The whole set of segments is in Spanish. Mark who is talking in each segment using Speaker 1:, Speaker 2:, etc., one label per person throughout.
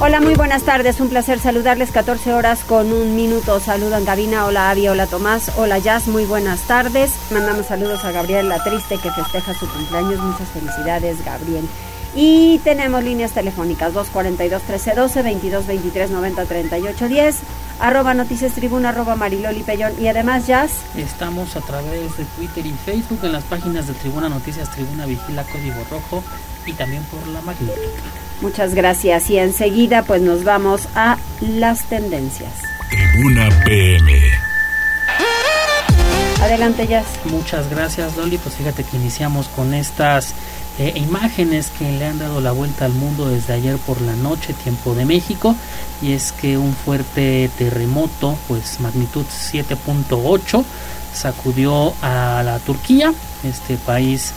Speaker 1: Hola, muy buenas tardes. Un placer saludarles. 14 horas con un minuto. Saludan Gabina. Hola, Avi. Hola, Tomás. Hola, Jazz. Muy buenas tardes. Mandamos saludos a Gabriel La Triste que festeja su cumpleaños. Muchas felicidades, Gabriel. Y tenemos líneas telefónicas 242-1312, 22-23-90-38-10, arroba noticias tribuna, arroba mariloli pellón y además Jazz.
Speaker 2: Estamos a través de Twitter y Facebook en las páginas de Tribuna Noticias, Tribuna Vigila, Código Rojo y también por la magnífica.
Speaker 1: Muchas gracias y enseguida pues nos vamos a las tendencias.
Speaker 3: Tribuna PM.
Speaker 1: Adelante, Jazz.
Speaker 2: Muchas gracias, Loli. Pues fíjate que iniciamos con estas eh, imágenes que le han dado la vuelta al mundo desde ayer por la noche, tiempo de México, y es que un fuerte terremoto, pues magnitud 7.8, sacudió a la Turquía, este país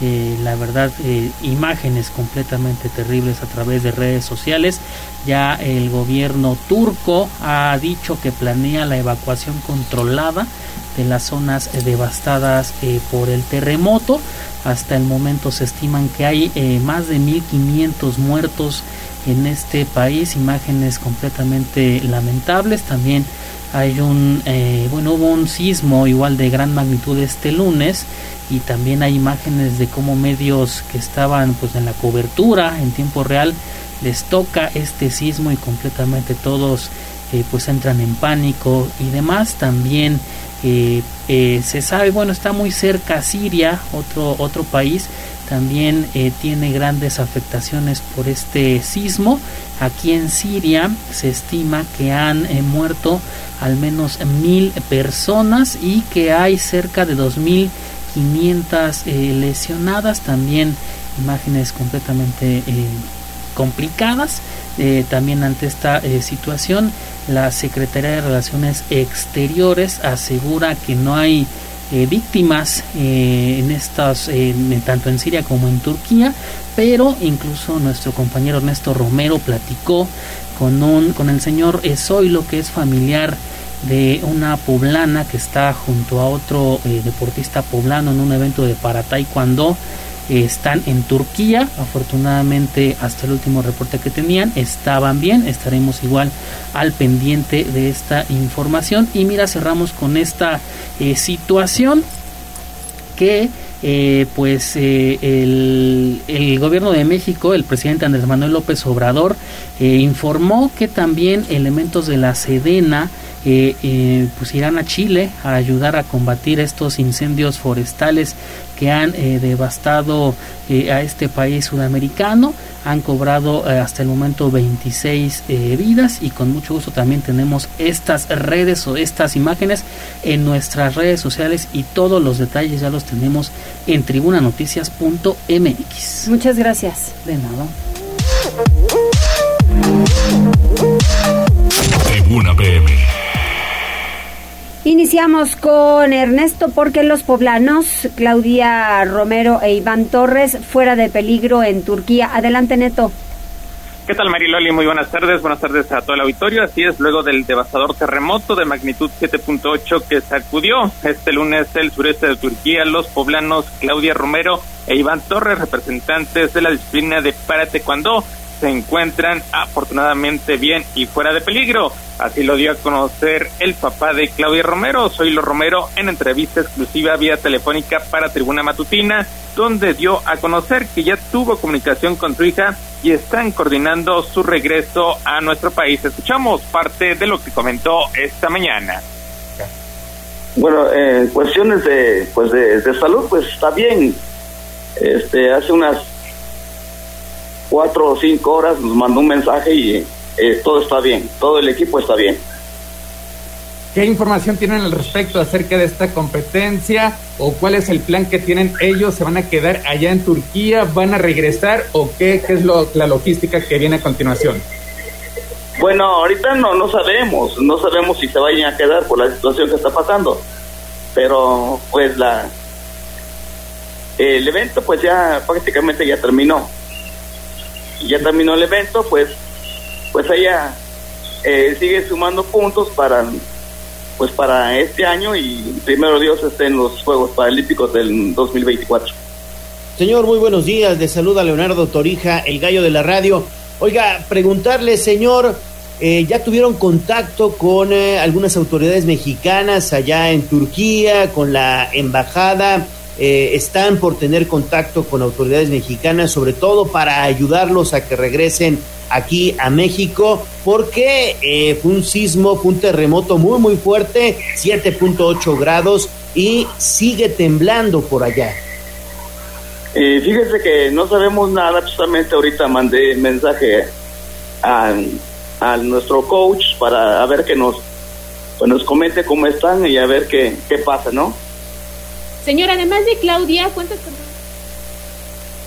Speaker 2: eh, la verdad eh, imágenes completamente terribles a través de redes sociales. Ya el gobierno turco ha dicho que planea la evacuación controlada de las zonas devastadas eh, por el terremoto. Hasta el momento se estiman que hay más de 1500 muertos en este país. Imágenes completamente lamentables. También hay un bueno hubo un sismo igual de gran magnitud este lunes y también hay imágenes de cómo medios que estaban pues en la cobertura en tiempo real les toca este sismo y completamente todos eh, pues entran en pánico y demás. También eh, eh, se sabe bueno está muy cerca Siria otro otro país también tiene grandes afectaciones por este sismo. Aquí en Siria se estima que han muerto al menos mil personas y que hay cerca de dos mil 500 eh, lesionadas, también imágenes completamente eh, complicadas. Eh, también ante esta situación, la Secretaría de Relaciones Exteriores asegura que no hay víctimas en estas, tanto en Siria como en Turquía, pero incluso nuestro compañero Ernesto Romero platicó con, un, con el señor Zoilo, que es familiar de una poblana que está junto a otro eh, deportista poblano en un evento de para taekwondo eh, están en Turquía. Afortunadamente hasta el último reporte que tenían estaban bien. Estaremos igual al pendiente de esta información. Y mira cerramos con esta eh, situación que pues el, el, gobierno de México, el presidente Andrés Manuel López Obrador, informó que también elementos de la Sedena eh, pues irán a Chile a ayudar a combatir estos incendios forestales que han eh, devastado eh, a este país sudamericano. Han cobrado hasta el momento 26 vidas y con mucho gusto también tenemos estas redes o estas imágenes en nuestras redes sociales y todos los detalles ya los tenemos en tribunanoticias.mx.
Speaker 1: Muchas gracias.
Speaker 2: De nada.
Speaker 3: Tribuna PM.
Speaker 1: Iniciamos con Ernesto porque los poblanos, Claudia Romero e Iván Torres, fuera de peligro en Turquía. Adelante, Neto.
Speaker 4: ¿Qué tal, Mariloli? Muy buenas tardes. Buenas tardes a todo el auditorio. Así es, luego del devastador terremoto de magnitud 7.8 que sacudió este lunes el sureste de Turquía, los poblanos Claudia Romero e Iván Torres, representantes de la disciplina de para taekwondo, se encuentran afortunadamente bien y fuera de peligro. Así lo dio a conocer el papá de Claudia Romero, Soylo Romero, en entrevista exclusiva vía telefónica para Tribuna Matutina, donde dio a conocer que ya tuvo comunicación con su hija y están coordinando su regreso a nuestro país. Escuchamos parte de lo que comentó esta mañana.
Speaker 5: Bueno, en cuestiones de, pues de salud, pues está bien. Este, hace unas cuatro o cinco horas nos mandó un mensaje y eh, todo está bien, todo el equipo está bien.
Speaker 6: ¿Qué información tienen al respecto acerca de esta competencia o cuál es el plan que tienen ellos? ¿Se van a quedar allá en Turquía? ¿Van a regresar o qué, qué es lo, la logística que viene a continuación?
Speaker 5: Bueno, ahorita no, no sabemos, no sabemos si se vayan a quedar por la situación que está pasando, pero pues la, el evento pues ya prácticamente ya terminó. Ya terminó el evento, pues pues ella eh, sigue sumando puntos para pues para este año y primero Dios esté en los Juegos Paralímpicos del 2024.
Speaker 7: Señor, muy buenos días. Le saluda Leonardo Torija, el gallo de la radio. Oiga, preguntarle, señor, eh, ¿ya tuvieron contacto con eh, algunas autoridades mexicanas allá en Turquía, con la embajada? Eh, están por tener contacto con autoridades mexicanas, sobre todo para ayudarlos a que regresen aquí a México, porque eh, fue un sismo, fue un terremoto muy, muy fuerte, 7.8 grados, y sigue temblando por allá.
Speaker 5: Eh, fíjese que no sabemos nada, justamente ahorita mandé mensaje a, nuestro coach para ver que nos, pues nos comente cómo están y a ver qué, qué pasa, ¿no?
Speaker 8: Señor, además de Claudia, ¿cuántas personas?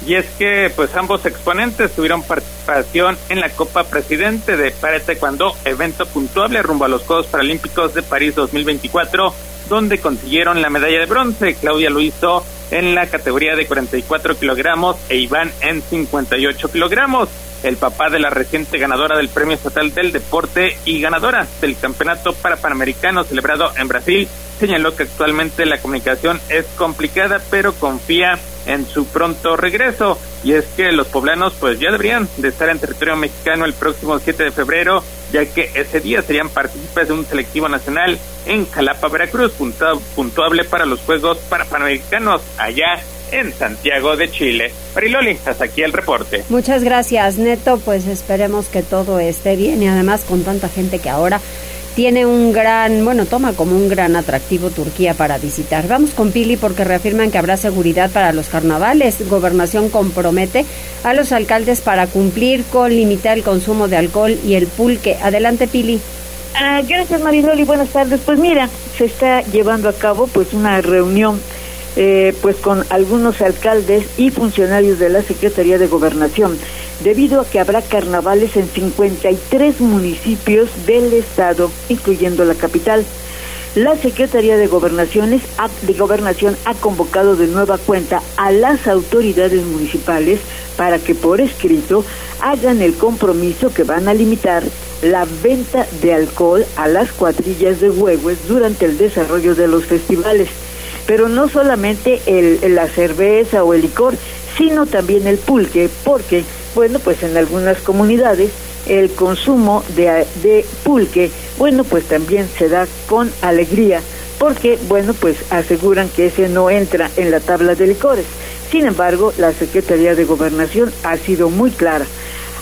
Speaker 4: Y es que pues ambos exponentes tuvieron participación en la Copa Presidente de Para Taekwondo, evento puntuable rumbo a los Juegos Paralímpicos de París 2024, donde consiguieron la medalla de bronce. Claudia lo hizo en la categoría de 44 kilogramos e Iván en 58 kilogramos. El papá de la reciente ganadora del Premio Estatal del Deporte y ganadora del Campeonato para Panamericano celebrado en Brasil señaló que actualmente la comunicación es complicada, pero confía en su pronto regreso. Y es que los poblanos pues ya deberían de estar en territorio mexicano el próximo 7 de febrero, ya que ese día serían partícipes de un selectivo nacional en Jalapa, Veracruz, puntuable para los Juegos para Panamericanos allá en Santiago de Chile. Mariloli, hasta aquí el reporte.
Speaker 1: Muchas gracias, Neto. Pues esperemos que todo esté bien y además con tanta gente que ahora tiene un gran, bueno, toma como un gran atractivo Turquía para visitar. Vamos con Pili porque reafirman que habrá seguridad para los carnavales. Gobernación compromete a los alcaldes para cumplir con limitar el consumo de alcohol y el pulque. Adelante, Pili.
Speaker 9: Ah, gracias, Mariloli. Buenas tardes. Pues mira, se está llevando a cabo pues una reunión eh, pues con algunos alcaldes y funcionarios de la Secretaría de Gobernación, debido a que habrá carnavales en 53 municipios del estado, incluyendo la capital. La Secretaría de, Gobernaciones, de Gobernación ha convocado de nueva cuenta a las autoridades municipales para que por escrito hagan el compromiso que van a limitar la venta de alcohol a las cuadrillas de huevos durante el desarrollo de los festivales pero no solamente el, la cerveza o el licor, sino también el pulque, porque, bueno, pues en algunas comunidades el consumo de, de pulque, bueno, pues también se da con alegría, porque, bueno, pues aseguran que ese no entra en la tabla de licores. Sin embargo, la Secretaría de Gobernación ha sido muy clara.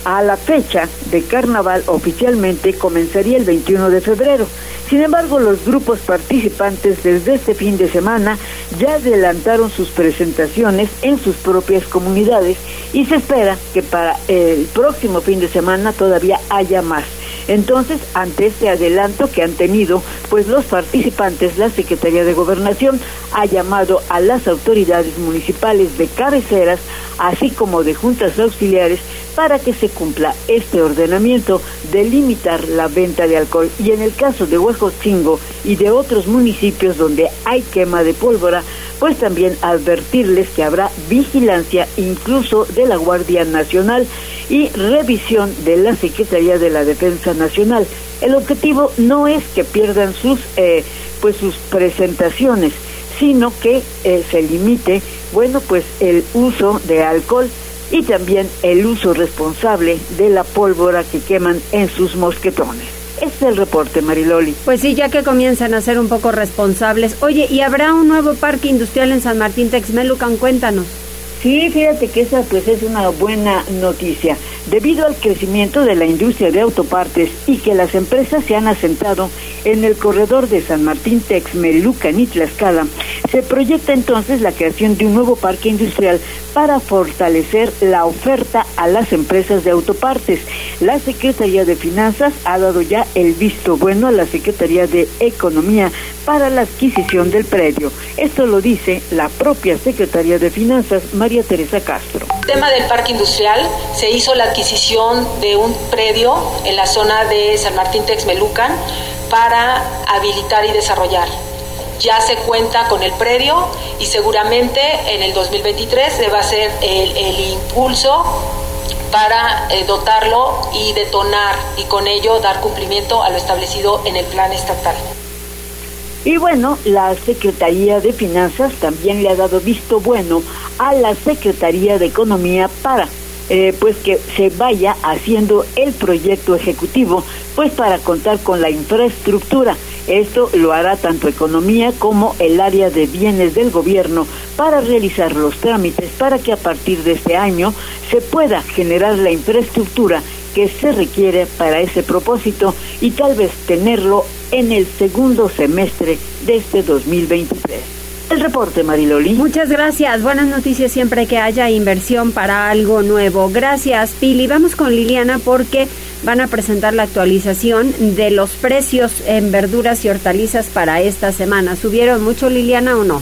Speaker 9: A la fecha de carnaval oficialmente comenzaría el 21 de febrero. Sin embargo, los grupos participantes desde este fin de semana ya adelantaron sus presentaciones en sus propias comunidades y se espera que para el próximo fin de semana todavía haya más. Entonces, ante este adelanto que han tenido, pues los participantes, la Secretaría de Gobernación ha llamado a las autoridades municipales de cabeceras, así como de juntas auxiliares, para que se cumpla este ordenamiento de limitar la venta de alcohol. Y en el caso de Huejotzingo y de otros municipios donde hay quema de pólvora, pues también advertirles que habrá vigilancia incluso de la Guardia Nacional y revisión de la Secretaría de la Defensa Nacional. El objetivo no es que pierdan sus eh, pues sus presentaciones, sino que eh, se limite, bueno, pues el uso de alcohol y también el uso responsable de la pólvora que queman en sus mosquetones. Este es el reporte, Mariloli.
Speaker 1: Pues sí, ya que comienzan a ser un poco responsables. Oye, ¿y habrá un nuevo parque industrial en San Martín Texmelucan? Cuéntanos.
Speaker 9: Sí, fíjate que esa pues es una buena noticia. Debido al crecimiento de la industria de autopartes y que las empresas se han asentado en el corredor de San Martín Texmelucan y Tlaxcala, se proyecta entonces la creación de un nuevo parque industrial para fortalecer la oferta a las empresas de autopartes. La Secretaría de Finanzas ha dado ya el visto bueno a la Secretaría de Economía para la adquisición del predio. Esto lo dice la propia Secretaría de Finanzas, María Teresa Castro.
Speaker 10: Tema del parque industrial, se hizo la adquisición de un predio en la zona de San Martín Texmelucan para habilitar y desarrollar. ya se cuenta con el predio y seguramente en el 2023 se va a hacer el, impulso para eh, dotarlo y detonar y con ello dar cumplimiento a lo establecido en el plan estatal.
Speaker 9: Y bueno, la Secretaría de Finanzas también le ha dado visto bueno a la Secretaría de Economía para eh, pues que se vaya haciendo el proyecto ejecutivo, pues para contar con la infraestructura. Esto lo hará tanto economía como el área de bienes del gobierno para realizar los trámites para que a partir de este año se pueda generar la infraestructura que se requiere para ese propósito y tal vez tenerlo en el segundo semestre de este 2023. El reporte, Mariloli.
Speaker 1: Muchas gracias. Buenas noticias siempre que haya inversión para algo nuevo. Gracias, Pili. Vamos con Liliana porque van a presentar la actualización de los precios en verduras y hortalizas para esta semana. ¿Subieron mucho, Liliana, o no?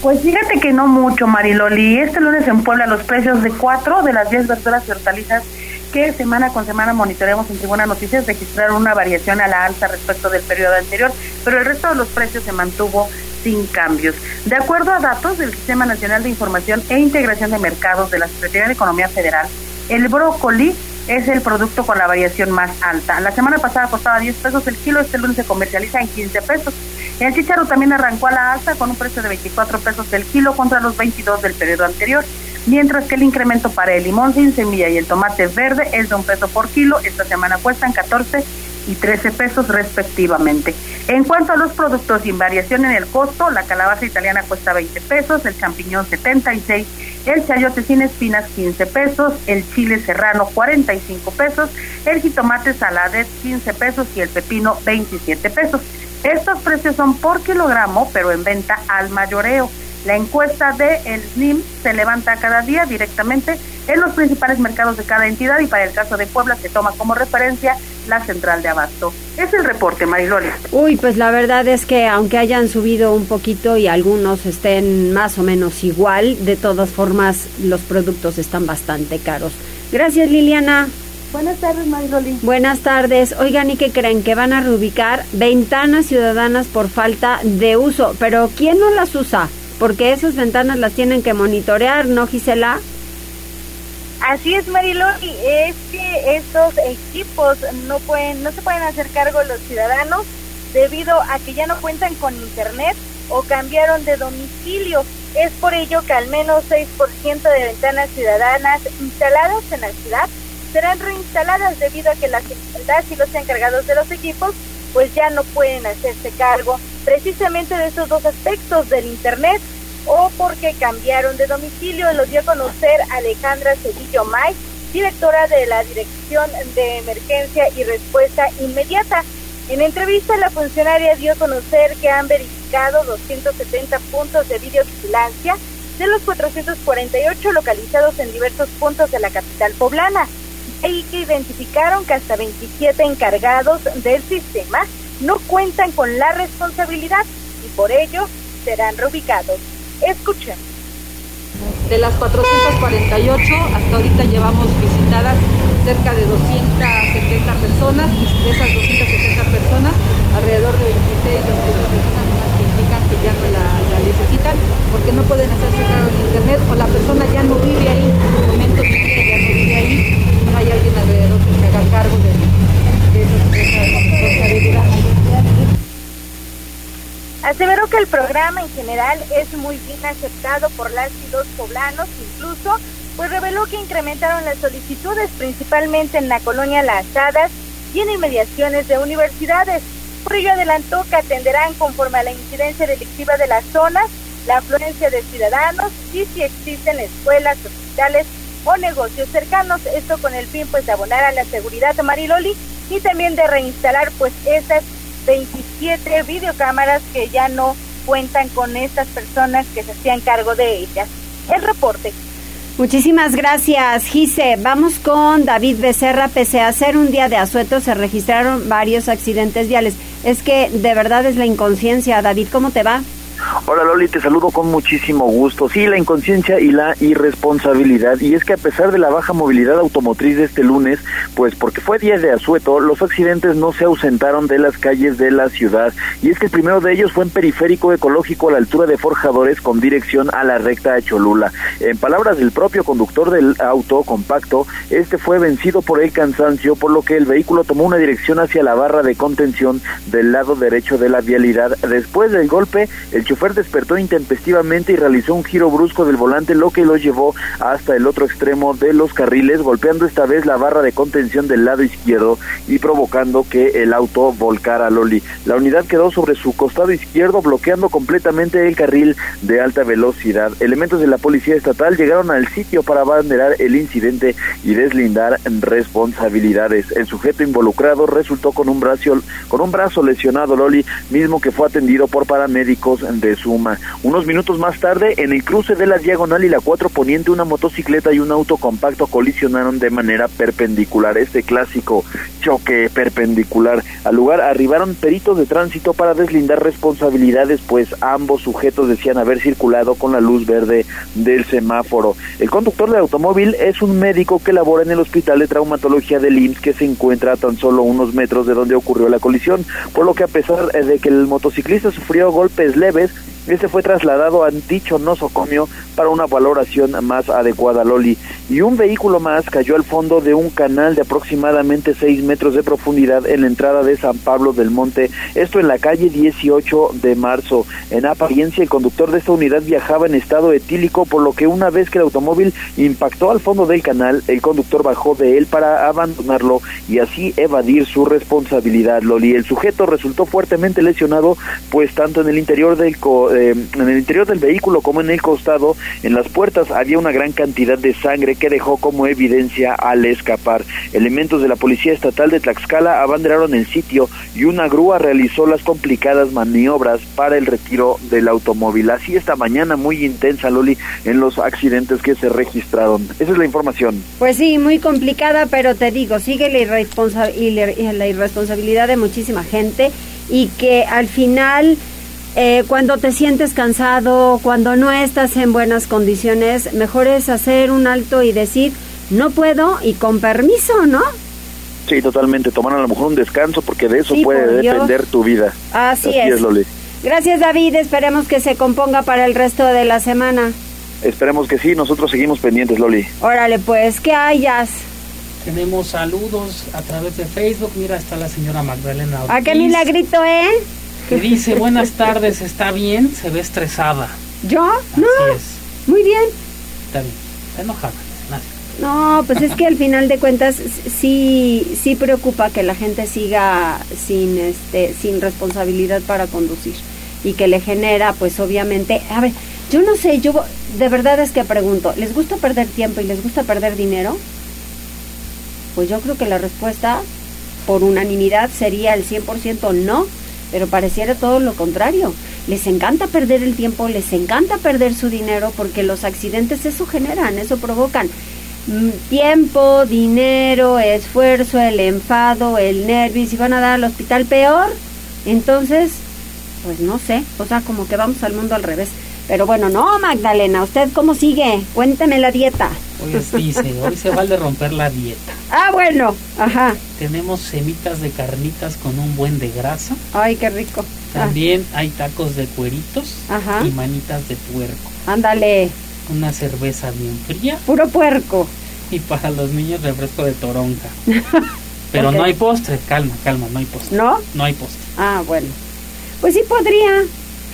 Speaker 11: Pues fíjate que no mucho, Mariloli. Este lunes en Puebla los precios de cuatro de las diez verduras y hortalizas que semana con semana monitoreamos en Tribuna Noticias registraron una variación a la alza respecto del periodo anterior, pero el resto de los precios se mantuvo sin cambios. De acuerdo a datos del Sistema Nacional de Información e Integración de Mercados de la Secretaría de Economía Federal, el brócoli es el producto con la variación más alta. La semana pasada costaba 10 pesos el kilo, este lunes se comercializa en 15 pesos. El chícharo también arrancó a la alza con un precio de 24 pesos el kilo contra los 22 del periodo anterior mientras que el incremento para el limón sin semilla y el tomate verde es de un peso por kilo. Esta semana cuestan 14 y 13 pesos respectivamente. En cuanto a los productos sin variación en el costo, la calabaza italiana cuesta 20 pesos, el champiñón 76, el chayote sin espinas 15 pesos, el chile serrano 45 pesos, el jitomate saladet 15 pesos y el pepino 27 pesos. Estos precios son por kilogramo, pero en venta al mayoreo. La encuesta de el SNIM se levanta cada día directamente en los principales mercados de cada entidad y para el caso de Puebla se toma como referencia la central de abasto. Es el reporte, Mariloli.
Speaker 1: Uy, pues la verdad es que aunque hayan subido un poquito y algunos estén más o menos igual, de todas formas los productos están bastante caros. Gracias, Liliana.
Speaker 11: Buenas tardes, Mariloli.
Speaker 1: Buenas tardes. Oigan, ¿y qué creen? Que van a reubicar ventanas ciudadanas por falta de uso. Pero ¿quién no las usa? Porque esas ventanas las tienen que monitorear, ¿no, Gisela?
Speaker 12: Así es, Mariloli, es que estos equipos no pueden, no se pueden hacer cargo los ciudadanos debido a que ya no cuentan con internet o cambiaron de domicilio. Es por ello que al menos 6% de ventanas ciudadanas instaladas en la ciudad serán reinstaladas debido a que las, las y los encargados de los equipos pues ya no pueden hacerse cargo precisamente de esos dos aspectos del Internet o porque cambiaron de domicilio. Lo dio a conocer Alejandra Cedillo May, directora de la Dirección de Emergencia y Respuesta Inmediata. En entrevista, la funcionaria dio a conocer que han verificado 270 puntos de videovigilancia de los 448 localizados en diversos puntos de la capital poblana y que identificaron que hasta 27 encargados del sistema no cuentan con la responsabilidad y por ello serán reubicados. Escuchen.
Speaker 13: De las 448, hasta ahorita llevamos visitadas cerca de 270 personas, de esas 270 personas, alrededor de 26 personas que indican que ya no la, necesitan porque no pueden hacerse cargo de internet o la persona ya no vive ahí, en el momento que ya no vive ahí, no hay alguien alrededor que se haga cargo de.
Speaker 12: Aseveró que el programa en general es muy bien aceptado por las y los poblanos, incluso pues reveló que incrementaron las solicitudes principalmente en la colonia Las Hadas y en inmediaciones de universidades. Por ello adelantó que atenderán conforme a la incidencia delictiva de las zonas, la afluencia de ciudadanos y si existen escuelas, hospitales o negocios cercanos, esto con el fin pues de abonar a la seguridad de Mariloli y también de reinstalar pues esas 27 videocámaras que ya no cuentan con estas personas que se hacían cargo de ellas. El reporte.
Speaker 1: Muchísimas gracias, Gise. Vamos con David Becerra. Pese a ser un día de asueto, se registraron varios accidentes viales. Es que de verdad es la inconsciencia. David, ¿cómo te va?
Speaker 14: Hola Loli, te saludo con muchísimo gusto. Sí, la inconsciencia y la irresponsabilidad. Y es que a pesar de la baja movilidad automotriz de este lunes, pues porque fue día de asueto, los accidentes no se ausentaron de las calles de la ciudad. Y es que el primero de ellos fue en periférico ecológico a la altura de Forjadores con dirección a la recta de Cholula. En palabras del propio conductor del auto compacto, este fue vencido por el cansancio, por lo que el vehículo tomó una dirección hacia la barra de contención del lado derecho de la vialidad. Después del golpe, el chofer despertó intempestivamente y realizó un giro brusco del volante, lo que lo llevó hasta el otro extremo de los carriles, golpeando esta vez la barra de contención del lado izquierdo y provocando que el auto volcara a Loli. La unidad quedó sobre su costado izquierdo, bloqueando completamente el carril de alta velocidad. Elementos de la policía estatal llegaron al sitio para abanderar el incidente y deslindar responsabilidades. El sujeto involucrado resultó con un brazo, con un brazo lesionado, Loli, mismo que fue atendido por paramédicos de Suma. Unos minutos más tarde, en el cruce de la Diagonal y la 4 Poniente, una motocicleta y un auto compacto colisionaron de manera perpendicular. Este clásico choque perpendicular. Al lugar arribaron peritos de tránsito para deslindar responsabilidades, pues ambos sujetos decían haber circulado con la luz verde del semáforo. El conductor del automóvil es un médico que labora en el Hospital de Traumatología del IMSS que se encuentra a tan solo unos metros de donde ocurrió la colisión, por lo que a pesar de que el motociclista sufrió golpes leves, Gracias. Este fue trasladado a dicho nosocomio para una valoración más adecuada, Loli. Y un vehículo más cayó al fondo de un canal de aproximadamente 6 metros de profundidad en la entrada de San Pablo del Monte, esto en la calle 18 de marzo. En apariencia, el conductor de esta unidad viajaba en estado etílico, por lo que una vez que el automóvil impactó al fondo del canal, el conductor bajó de él para abandonarlo y así evadir su responsabilidad, Loli. El sujeto resultó fuertemente lesionado, pues tanto en el interior del eh, en el interior del vehículo como en el costado, en las puertas había una gran cantidad de sangre que dejó como evidencia al escapar. Elementos de la Policía Estatal de Tlaxcala abanderaron el sitio y una grúa realizó las complicadas maniobras para el retiro del automóvil. Así esta mañana muy intensa, Loli, en los accidentes que se registraron. Esa es la información.
Speaker 1: Pues sí, muy complicada, pero te digo, sigue la, irresponsa la irresponsabilidad de muchísima gente y que al final eh, cuando te sientes cansado, cuando no estás en buenas condiciones, mejor es hacer un alto y decir, no puedo y con permiso, ¿no?
Speaker 14: Sí, totalmente. Tomar a lo mejor un descanso porque de eso puede depender tu vida.
Speaker 1: Así, es. Gracias, David. Esperemos que se componga para el resto de la semana.
Speaker 14: Esperemos que sí. Nosotros seguimos pendientes, Loli.
Speaker 1: Órale, pues, ¿qué hayas?
Speaker 2: Tenemos saludos a través de Facebook. Mira, está la señora Magdalena.
Speaker 1: ¿A qué milagrito, eh?
Speaker 2: Que dice buenas tardes, está bien, se ve estresada.
Speaker 1: ¿Yo? no. Muy bien.
Speaker 2: Está bien, está enojada.
Speaker 1: No, pues es que al final de cuentas sí sí preocupa que la gente siga sin este sin responsabilidad para conducir y que le genera pues obviamente, a ver, yo no sé, yo de verdad es que pregunto, ¿les gusta perder tiempo y les gusta perder dinero? Pues yo creo que la respuesta por unanimidad sería el 100% no pero pareciera todo lo contrario. Les encanta perder el tiempo, les encanta perder su dinero porque los accidentes eso generan, eso provocan mm, tiempo, dinero, esfuerzo, el enfado, el nervio, y si van a dar al hospital peor, entonces, pues no sé, o sea, como que vamos al mundo al revés. Pero bueno, no, Magdalena, ¿usted cómo sigue? Cuénteme la dieta.
Speaker 2: Hoy dice, hoy se vale romper la dieta.
Speaker 1: Ah, bueno, ajá.
Speaker 2: Tenemos semitas de carnitas con un buen de grasa.
Speaker 1: Ay, qué rico.
Speaker 2: También hay tacos de cueritos ajá. y manitas de puerco.
Speaker 1: Ándale.
Speaker 2: Una cerveza bien fría.
Speaker 1: Puro puerco.
Speaker 2: Y para los niños refresco de toronja. Pero no hay postre, calma, calma, no hay postre.
Speaker 1: ¿No?
Speaker 2: No hay postre.
Speaker 1: Ah, bueno. Pues sí podría.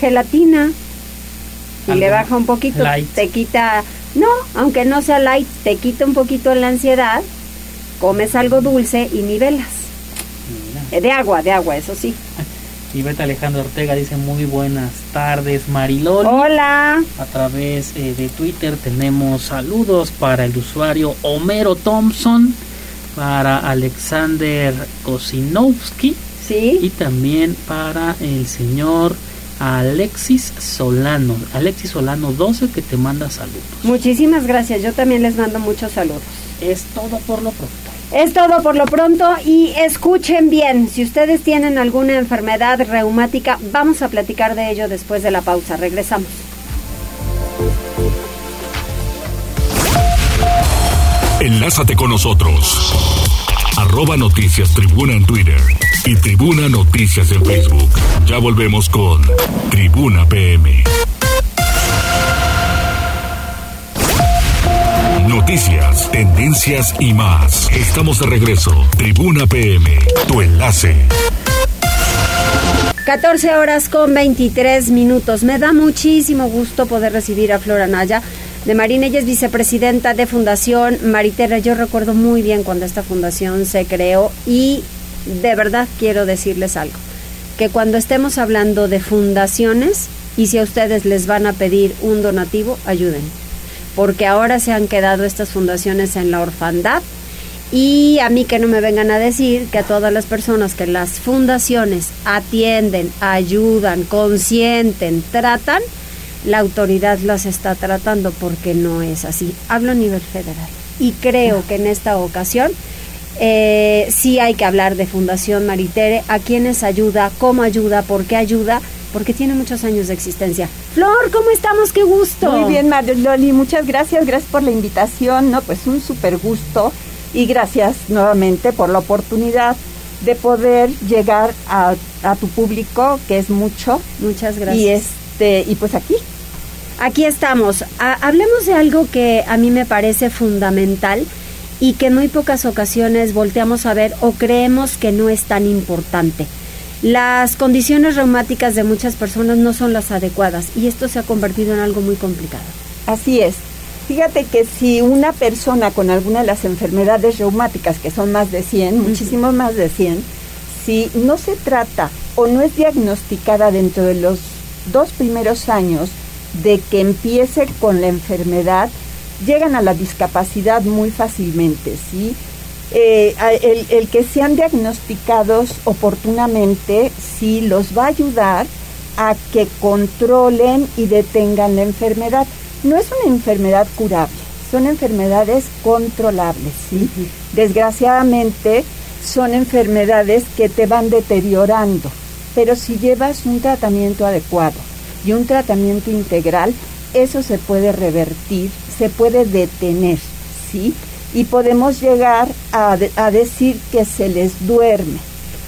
Speaker 1: Gelatina y le baja un poquito, te quita, no, aunque no sea light, te quita un poquito la ansiedad, comes algo dulce y nivelas. Eh, de agua, de agua, eso sí.
Speaker 2: Y Beta Alejandro Ortega dice muy buenas tardes Mariloli.
Speaker 1: Hola.
Speaker 2: A través eh, de Twitter tenemos saludos para el usuario Homero Thompson, para Alexander Kosinowski.
Speaker 1: Sí.
Speaker 2: Y también para el señor Alexis Solano. Alexis Solano 12 que te manda saludos.
Speaker 1: Muchísimas gracias. Yo también les mando muchos saludos.
Speaker 2: Es todo por lo pronto.
Speaker 1: Es todo por lo pronto y escuchen bien, si ustedes tienen alguna enfermedad reumática, vamos a platicar de ello después de la pausa. Regresamos.
Speaker 3: Enlázate con nosotros. Arroba Noticias Tribuna en Twitter y Tribuna Noticias en Facebook. Ya volvemos con Tribuna PM. Noticias, tendencias y más. Estamos de regreso. Tribuna PM, tu enlace.
Speaker 1: 14 horas con 23 minutos. Me da muchísimo gusto poder recibir a Flora Naya de Marina. Ella es vicepresidenta de Fundación Maritera. Yo recuerdo muy bien cuando esta fundación se creó y de verdad quiero decirles algo. Que cuando estemos hablando de fundaciones y si a ustedes les van a pedir un donativo, ayuden porque ahora se han quedado estas fundaciones en la orfandad y a mí que no me vengan a decir que a todas las personas que las fundaciones atienden, ayudan, consienten, tratan, la autoridad las está tratando porque no es así. Hablo a nivel federal. Y creo que en esta ocasión eh, sí hay que hablar de Fundación Maritere, a quienes ayuda, cómo ayuda, por qué ayuda porque tiene muchos años de existencia. Flor, ¿cómo estamos? ¡Qué gusto!
Speaker 15: Muy bien, Mario Loli, muchas gracias, gracias por la invitación, ¿no? Pues un súper gusto y gracias nuevamente por la oportunidad de poder llegar a, tu público, que es mucho.
Speaker 1: Muchas gracias.
Speaker 15: Y, este, y pues aquí.
Speaker 1: Aquí estamos. hablemos de algo que a mí me parece fundamental y que en muy pocas ocasiones volteamos a ver o creemos que no es tan importante las condiciones reumáticas de muchas personas no son las adecuadas y esto se ha convertido en algo muy complicado.
Speaker 15: Así es. Fíjate que si una persona con alguna de las enfermedades reumáticas, que son más de 100, muchísimo más de 100, si no se trata o no es diagnosticada dentro de los dos primeros años de que empiece con la enfermedad, llegan a la discapacidad muy fácilmente, ¿sí? Eh, el, que sean diagnosticados oportunamente sí los va a ayudar a que controlen y detengan la enfermedad. No es una enfermedad curable, son enfermedades controlables, ¿sí? Desgraciadamente son enfermedades que te van deteriorando, pero si llevas un tratamiento adecuado y un tratamiento integral, eso se puede revertir, se puede detener, ¿sí? y podemos llegar a, decir que se les duerme.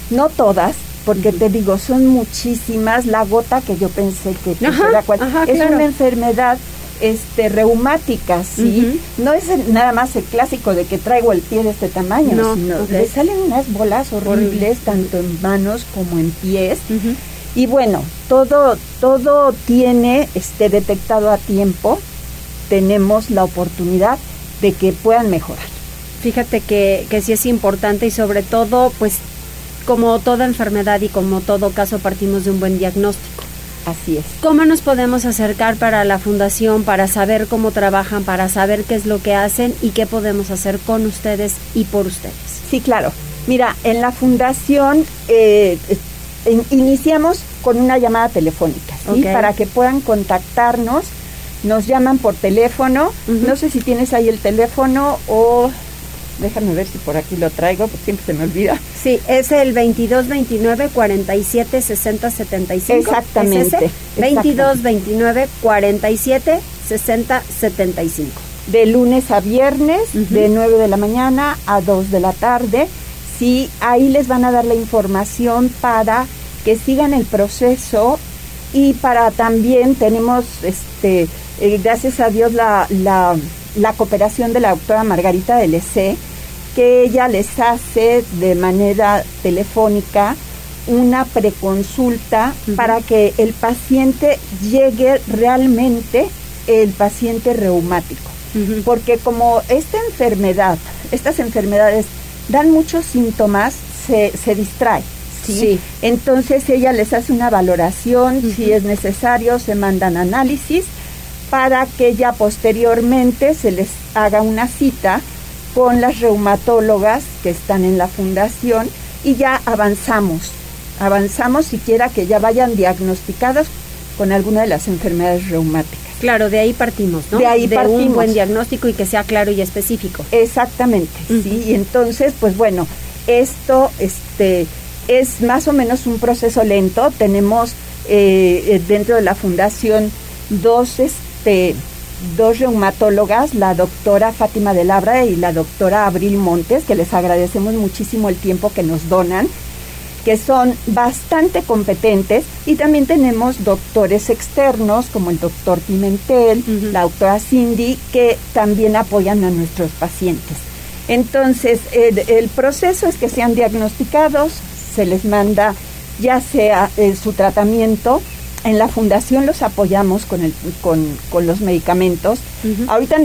Speaker 15: No todas, porque te digo, son muchísimas. La gota que yo pensé que es una enfermedad este reumática, ¿sí? No es nada más el clásico de que traigo el pie de este tamaño, sino le salen unas bolas horribles tanto en manos como en pies. Y bueno, todo todo tiene este detectado a tiempo. Tenemos la oportunidad de que puedan mejorar.
Speaker 1: Fíjate que, que sí es importante y sobre todo, pues como toda enfermedad y como todo caso partimos de un buen diagnóstico.
Speaker 15: Así es.
Speaker 1: ¿Cómo nos podemos acercar para la fundación, para saber cómo trabajan, para saber qué es lo que hacen y qué podemos hacer con ustedes y por ustedes?
Speaker 15: Sí, claro. Mira, en la fundación eh, iniciamos con una llamada telefónica, ¿sí? Para que puedan contactarnos nos llaman por teléfono. No sé si tienes ahí el teléfono o déjame ver si por aquí lo traigo, porque siempre se me olvida.
Speaker 1: Sí, es el 2229 47 60 75.
Speaker 15: Exactamente.
Speaker 1: ¿Es 2229 47 60 75.
Speaker 15: De lunes a viernes, de 9 de la mañana a 2 de la tarde. Sí, ahí les van a dar la información para que sigan el proceso y para también tenemos este eh, gracias a Dios, la, la, cooperación de la doctora Margarita del EC, que ella les hace de manera telefónica una preconsulta para que el paciente llegue realmente el paciente reumático. Porque como esta enfermedad, estas enfermedades dan muchos síntomas, se, se distrae. ¿Sí? Entonces ella les hace una valoración, si es necesario, se mandan análisis para que ya posteriormente se les haga una cita con las reumatólogas que están en la fundación y ya avanzamos. Avanzamos siquiera que ya vayan diagnosticadas con alguna de las enfermedades reumáticas.
Speaker 1: Claro, de ahí partimos, ¿no?
Speaker 15: De ahí
Speaker 1: de
Speaker 15: partimos.
Speaker 1: un buen diagnóstico y que sea claro y específico.
Speaker 15: Exactamente, sí. Y entonces, pues bueno, esto este, es más o menos un proceso lento. Tenemos eh, eh, dentro de la fundación dos, este, dos reumatólogas, la doctora Fátima de Labra y la doctora Abril Montes, que les agradecemos muchísimo el tiempo que nos donan que son bastante competentes y también tenemos doctores externos como el doctor Pimentel, la doctora Cindy, que también apoyan a nuestros pacientes. Entonces, el, el proceso es que sean diagnosticados, se les manda ya sea eh, su tratamiento, en la fundación los apoyamos con, el, con, con los medicamentos. Ahorita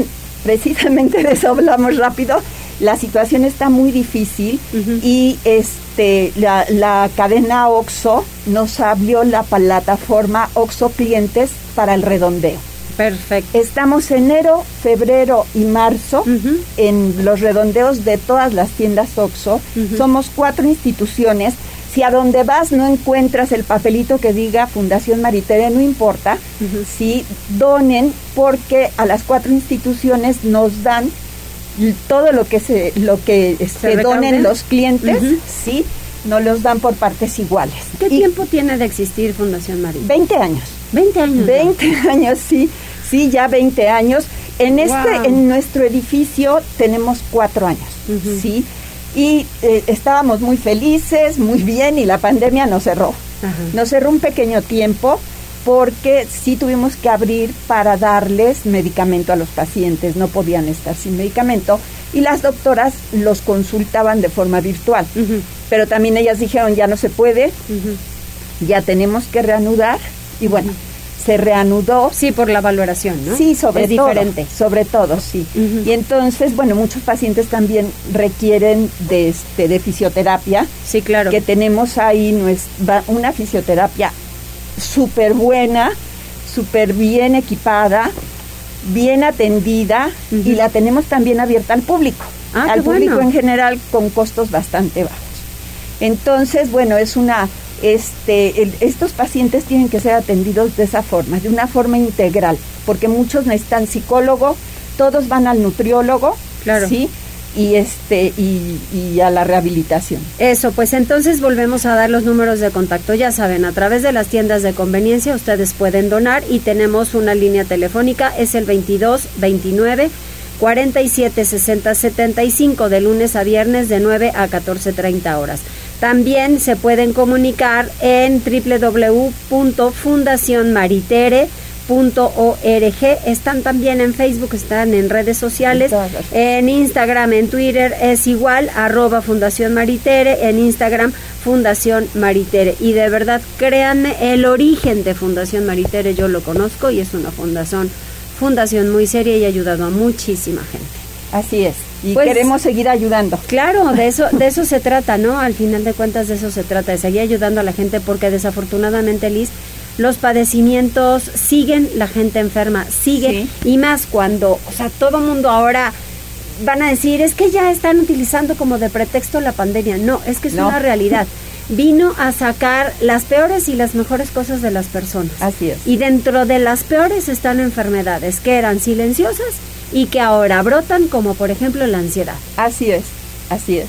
Speaker 15: precisamente de eso hablamos rápido. La situación está muy difícil y este la, la cadena OXO nos abrió la plataforma OXO Clientes para el redondeo.
Speaker 1: Perfecto.
Speaker 15: Estamos enero, febrero y marzo en los redondeos de todas las tiendas OXO. Somos cuatro instituciones. Si a donde vas no encuentras el papelito que diga Fundación Maritere, no importa. Si donen, porque a las cuatro instituciones nos dan todo lo que se lo que este, donen los clientes, sí, nos los dan por partes iguales.
Speaker 1: ¿Qué tiempo tiene de existir Fundación Maritere?
Speaker 15: 20 años.
Speaker 1: 20 años.
Speaker 15: 20 años, sí, sí, ya 20 años. En este,
Speaker 1: Wow.
Speaker 15: en nuestro edificio tenemos cuatro años, sí, y eh, estábamos muy felices, muy bien, y la pandemia nos cerró. Nos cerró un pequeño tiempo porque sí tuvimos que abrir para darles medicamento a los pacientes, no podían estar sin medicamento y las doctoras los consultaban de forma virtual. Pero también ellas dijeron, ya no se puede, ya tenemos que reanudar y bueno, se reanudó.
Speaker 1: Sí, por la valoración, ¿no?
Speaker 15: Sí, sobre
Speaker 1: Es
Speaker 15: todo.
Speaker 1: diferente.
Speaker 15: Sobre todo, sí. Y entonces, bueno, muchos pacientes también requieren de, este, de fisioterapia.
Speaker 1: Sí, claro.
Speaker 15: Que tenemos ahí nuestra, una fisioterapia súper buena, súper bien equipada, bien atendida y la tenemos también abierta al público.
Speaker 1: Ah,
Speaker 15: al público
Speaker 1: bueno.
Speaker 15: en general con costos bastante bajos. Entonces, bueno, es una, este, el- estos pacientes tienen que ser atendidos de esa forma, de una forma integral, porque muchos necesitan psicólogo, todos van al nutriólogo,
Speaker 1: Claro.
Speaker 15: sí, y este, y, y a la rehabilitación.
Speaker 1: Eso, pues entonces volvemos a dar los números de contacto. Ya saben, a través de las tiendas de conveniencia ustedes pueden donar y tenemos una línea telefónica, es el 22 29 47 60 75 de lunes a viernes de 9 a 14 30 horas. También se pueden comunicar en www.fundacionmaritere.org. Están también en Facebook, están en redes sociales, en Instagram, en Twitter es igual, arroba Fundación Maritere, en Instagram Fundación Maritere. Y de verdad, créanme, el origen de Fundación Maritere yo lo conozco y es una fundación, fundación muy seria y ha ayudado a muchísima gente.
Speaker 15: Así es. Y
Speaker 1: Pues-
Speaker 15: queremos seguir ayudando.
Speaker 1: Claro, de eso, de eso se trata, ¿no? Al final de cuentas de eso se trata, de seguir ayudando a la gente porque desafortunadamente, Liz, los padecimientos siguen, la gente enferma sigue y más cuando, o sea, todo mundo ahora van a decir, es que ya están utilizando como de pretexto la pandemia. No, es que es
Speaker 15: No.
Speaker 1: una realidad. Vino a sacar las peores y las mejores cosas de las personas.
Speaker 15: Así es.
Speaker 1: Y dentro de las peores están enfermedades que eran silenciosas y que ahora brotan, como por ejemplo la ansiedad.
Speaker 15: Así es, así es.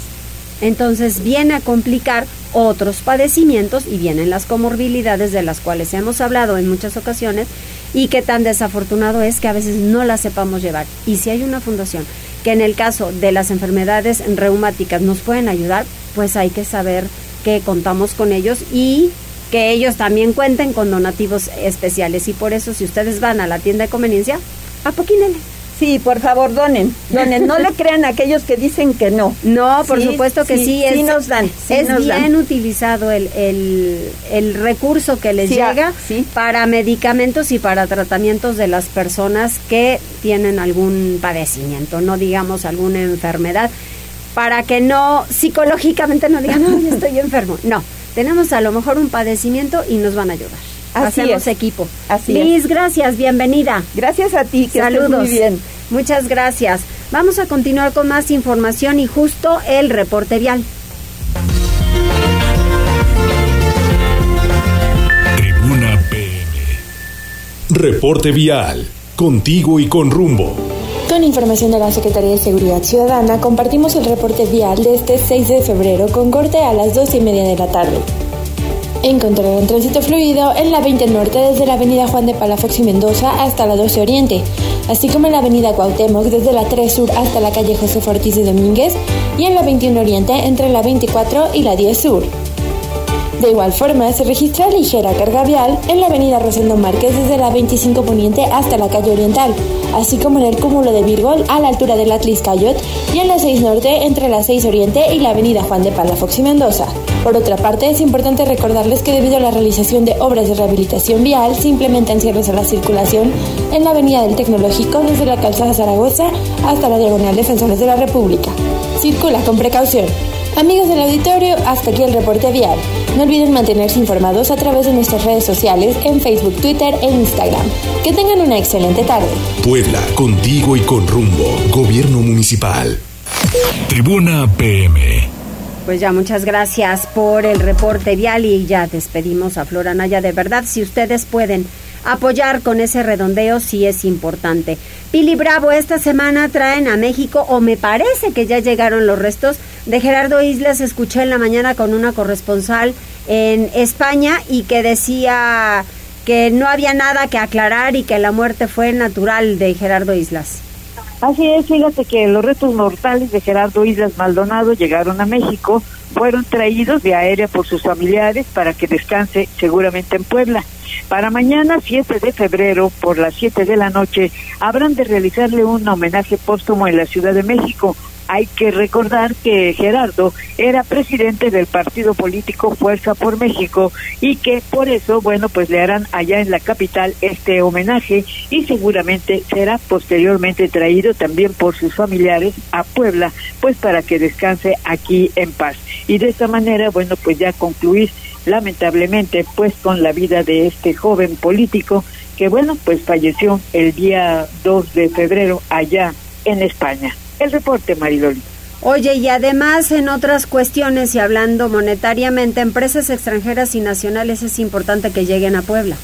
Speaker 1: Entonces viene a complicar otros padecimientos y vienen las comorbilidades de las cuales hemos hablado en muchas ocasiones y que tan desafortunado es que a veces no las sepamos llevar. Y si hay una fundación que en el caso de las enfermedades reumáticas nos pueden ayudar, pues hay que saber que contamos con ellos y que ellos también cuenten con donativos especiales. Y por eso si ustedes van a la tienda de conveniencia, apoquínenle.
Speaker 15: Sí, por favor, donen, donen. No le crean a aquellos que dicen que no.
Speaker 1: No, por
Speaker 15: Sí,
Speaker 1: supuesto que sí.
Speaker 15: sí,
Speaker 1: es,
Speaker 15: sí nos dan,
Speaker 1: es
Speaker 15: nos
Speaker 1: bien
Speaker 15: dan.
Speaker 1: utilizado el, el, el recurso que les
Speaker 15: Sí, ah,
Speaker 1: llega para medicamentos y para tratamientos de las personas que tienen algún padecimiento, no digamos alguna enfermedad, para que no psicológicamente no digan, no, yo estoy enfermo. No, tenemos a lo mejor un padecimiento y nos van a ayudar.
Speaker 15: Así
Speaker 1: Hacemos
Speaker 15: es.
Speaker 1: equipo.
Speaker 15: Así
Speaker 1: Liz,
Speaker 15: es.
Speaker 1: gracias, bienvenida.
Speaker 15: Gracias a ti, que estés
Speaker 1: Saludos.
Speaker 15: muy bien.
Speaker 1: Muchas gracias. Vamos a continuar con más información y justo el reporte vial.
Speaker 3: Tribuna PM. Reporte vial, contigo y con rumbo.
Speaker 16: Con información de la Secretaría de Seguridad Ciudadana, compartimos el reporte vial de este 6 de febrero con corte a las 2 y media de la tarde. Encontrarán tránsito fluido en la 20 Norte desde la avenida Juan de Palafox y Mendoza hasta la 12 Oriente, así como en la avenida Cuauhtémoc desde la 3 Sur hasta la calle José Ortiz y Domínguez y en la 21 Oriente entre la 24 y la 10 Sur. De igual forma, se registra ligera carga vial en la avenida Rosendo Márquez desde la 25 Poniente hasta la calle Oriental, así como en el cúmulo de Virgol a la altura del Atlis Cayot y en la 6 Norte entre la 6 Oriente y la avenida Juan de Palafox y Mendoza. Por otra parte, es importante recordarles que debido a la realización de obras de rehabilitación vial, se implementan cierres a la circulación en la avenida del Tecnológico desde la calzada Zaragoza hasta la diagonal Defensores de la República. Circula con precaución. Amigos del auditorio, hasta aquí el reporte vial. No olviden mantenerse informados a través de nuestras redes sociales en Facebook, Twitter e Instagram. Que tengan una excelente tarde.
Speaker 3: Puebla, contigo y con rumbo. Gobierno Municipal. Tribuna PM.
Speaker 1: Pues ya, muchas gracias por el reporte vial y ya despedimos a Flora Naya. De verdad, si ustedes pueden apoyar con ese redondeo, sí es importante. Pili Bravo, esta semana traen a México, o me parece que ya llegaron los restos de Gerardo Islas. Escuché en la mañana con una corresponsal en España y que decía que no había nada que aclarar y que la muerte fue natural de Gerardo Islas.
Speaker 9: Así es, fíjate que los restos mortales de Gerardo Islas Maldonado llegaron a México, fueron traídos de aérea por sus familiares para que descanse seguramente en Puebla. Para mañana, 7 de febrero, por las 7 de la noche, habrán de realizarle un homenaje póstumo en la Ciudad de México. Hay que recordar que Gerardo era presidente del partido político Fuerza por México y que por eso, bueno, pues le harán allá en la capital este homenaje y seguramente será posteriormente traído también por sus familiares a Puebla, pues para que descanse aquí en paz. Y de esta manera, bueno, pues ya concluir lamentablemente pues con la vida de este joven político que bueno pues falleció el día 2 de febrero allá en España. El reporte Mariloli.
Speaker 1: Oye, y además en otras cuestiones y hablando monetariamente, empresas extranjeras y nacionales es importante que lleguen a Puebla.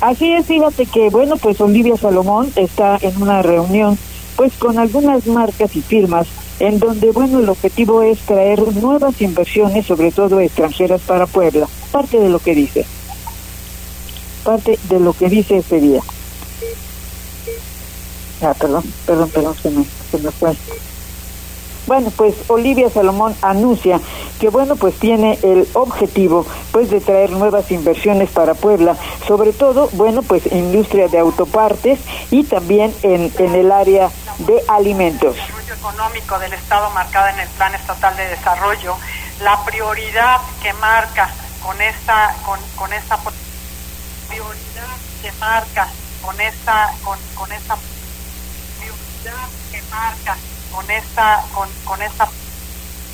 Speaker 9: Así es, fíjate que bueno, pues Olivia Salomón está en una reunión pues con algunas marcas y firmas en donde, bueno, el objetivo es traer nuevas inversiones, sobre todo extranjeras, para Puebla. Parte de lo que dice. Parte de lo que dice ese día. Ah, perdón, perdón, perdón, se me, se me fue. Bueno, pues Olivia Salomón anuncia que bueno, pues tiene el objetivo pues de traer nuevas inversiones para Puebla, sobre todo, bueno, pues industria de autopartes y también en, en el área de alimentos
Speaker 17: económico del Estado marcada en el Plan Estatal de Desarrollo, la prioridad que marca con esta con, con esta prioridad que marca con esta con, con esta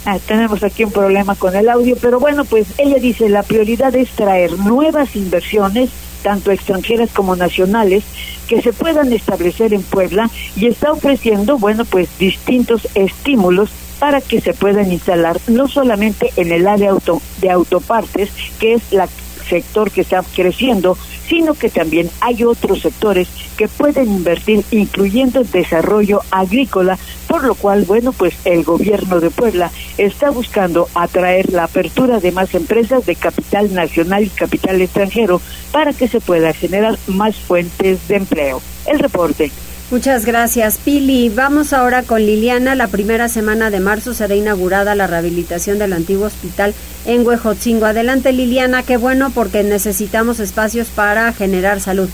Speaker 9: Ah, tenemos aquí un problema con el audio, pero bueno, pues ella dice la prioridad es traer nuevas inversiones tanto extranjeras como nacionales, que se puedan establecer en Puebla y está ofreciendo, bueno, pues distintos estímulos para que se puedan instalar no solamente en el área auto, de autopartes, que es la sector que está creciendo, sino que también hay otros sectores que pueden invertir, incluyendo el desarrollo agrícola, por lo cual, bueno, pues el gobierno de Puebla está buscando atraer la apertura de más empresas de capital nacional y capital extranjero para que se pueda generar más fuentes de empleo. El reporte.
Speaker 1: Muchas gracias, Pili. Vamos ahora con Liliana. La primera semana de marzo será inaugurada la rehabilitación del antiguo hospital en Huejotzingo. Adelante, Liliana. Qué bueno porque necesitamos espacios para generar salud.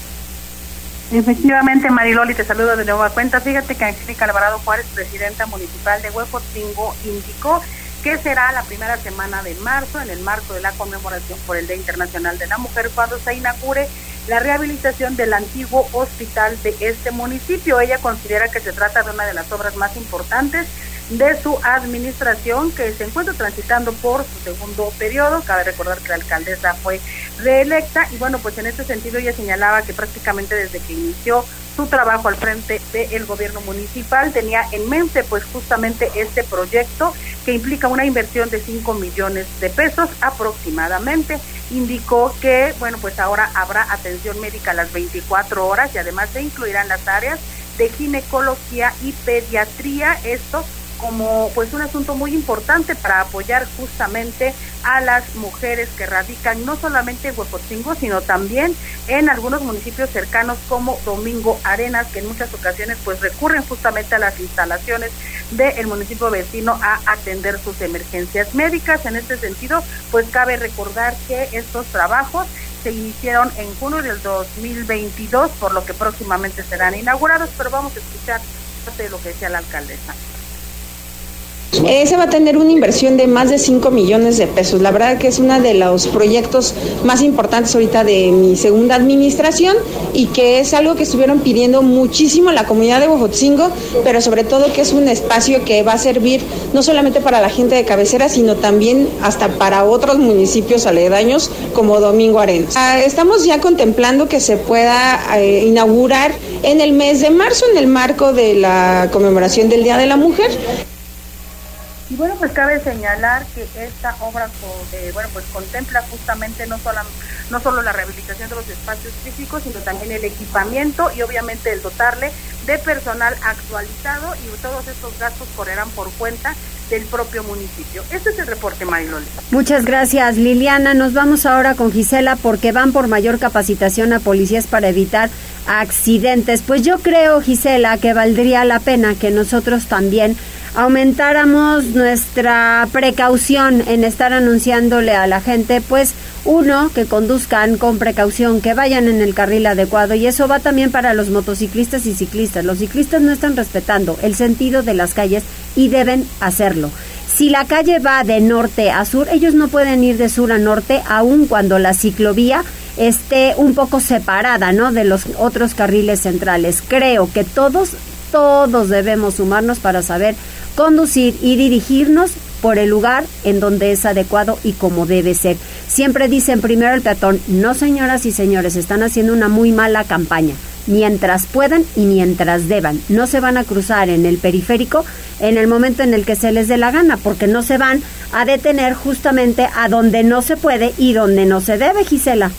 Speaker 11: Efectivamente, Mariloli, te saludo de nueva cuenta. Fíjate que Angélica Alvarado Juárez, presidenta municipal de Huejotzingo, indicó que será la primera semana de marzo en el marco de la conmemoración por el Día Internacional de la Mujer cuando se inaugure la rehabilitación del antiguo hospital de este municipio. Ella considera que se trata de una de las obras más importantes de su administración que se encuentra transitando por su segundo periodo. Cabe recordar que la alcaldesa fue reelecta y bueno, pues en este sentido ella señalaba que prácticamente desde que inició su trabajo al frente del gobierno municipal tenía en mente pues justamente este proyecto que implica una inversión de 5 millones de pesos aproximadamente. indicó que, bueno, pues ahora habrá atención médica a las 24 horas y además se incluirán las áreas de ginecología y pediatría. Esto como pues un asunto muy importante para apoyar justamente a las mujeres que radican no solamente en Huejotzingo, sino también en algunos municipios cercanos como Domingo Arenas, que en muchas ocasiones pues recurren justamente a las instalaciones del municipio vecino a atender sus emergencias médicas. En este sentido, pues cabe recordar que estos trabajos se iniciaron en junio del 2022, por lo que próximamente serán inaugurados, pero vamos a escuchar parte de lo que decía la alcaldesa.
Speaker 18: Ese va a tener una inversión de más de 5 millones de pesos. La verdad que es uno de los proyectos más importantes ahorita de mi segunda administración y que es algo que estuvieron pidiendo muchísimo la comunidad de Huejotzingo, pero sobre todo que es un espacio que va a servir no solamente para la gente de cabecera, sino también hasta para otros municipios aledaños como Domingo Arenas. Ah, estamos ya contemplando que se pueda eh, inaugurar en el mes de marzo en el marco de la conmemoración del Día de la Mujer.
Speaker 11: Y bueno, pues cabe señalar que esta obra eh, bueno, pues contempla justamente no solo, no solo la rehabilitación de los espacios físicos, sino también el equipamiento y obviamente el dotarle de personal actualizado y todos estos gastos correrán por cuenta del propio municipio. Este es el reporte, Mariloli.
Speaker 1: Muchas gracias, Liliana. Nos vamos ahora con Gisela porque van por mayor capacitación a policías para evitar accidentes. Pues yo creo, Gisela, que valdría la pena que nosotros también aumentáramos nuestra precaución en estar anunciándole a la gente, pues uno, que conduzcan con precaución, que vayan en el carril adecuado y eso va también para los motociclistas y ciclistas. Los ciclistas no están respetando el sentido de las calles y deben hacerlo. Si la calle va de norte a sur, ellos no pueden ir de sur a norte, aun cuando la ciclovía esté un poco separada, ¿no? De los otros carriles centrales. Creo que todos, todos debemos sumarnos para saber conducir y dirigirnos por el lugar en donde es adecuado y como debe ser. Siempre dicen primero el peatón, no señoras y señores, están haciendo una muy mala campaña. Mientras puedan y mientras deban. No se van a cruzar en el periférico en el momento en el que se les dé la gana, porque no se van a detener justamente a donde no se puede y donde no se debe, Gisela.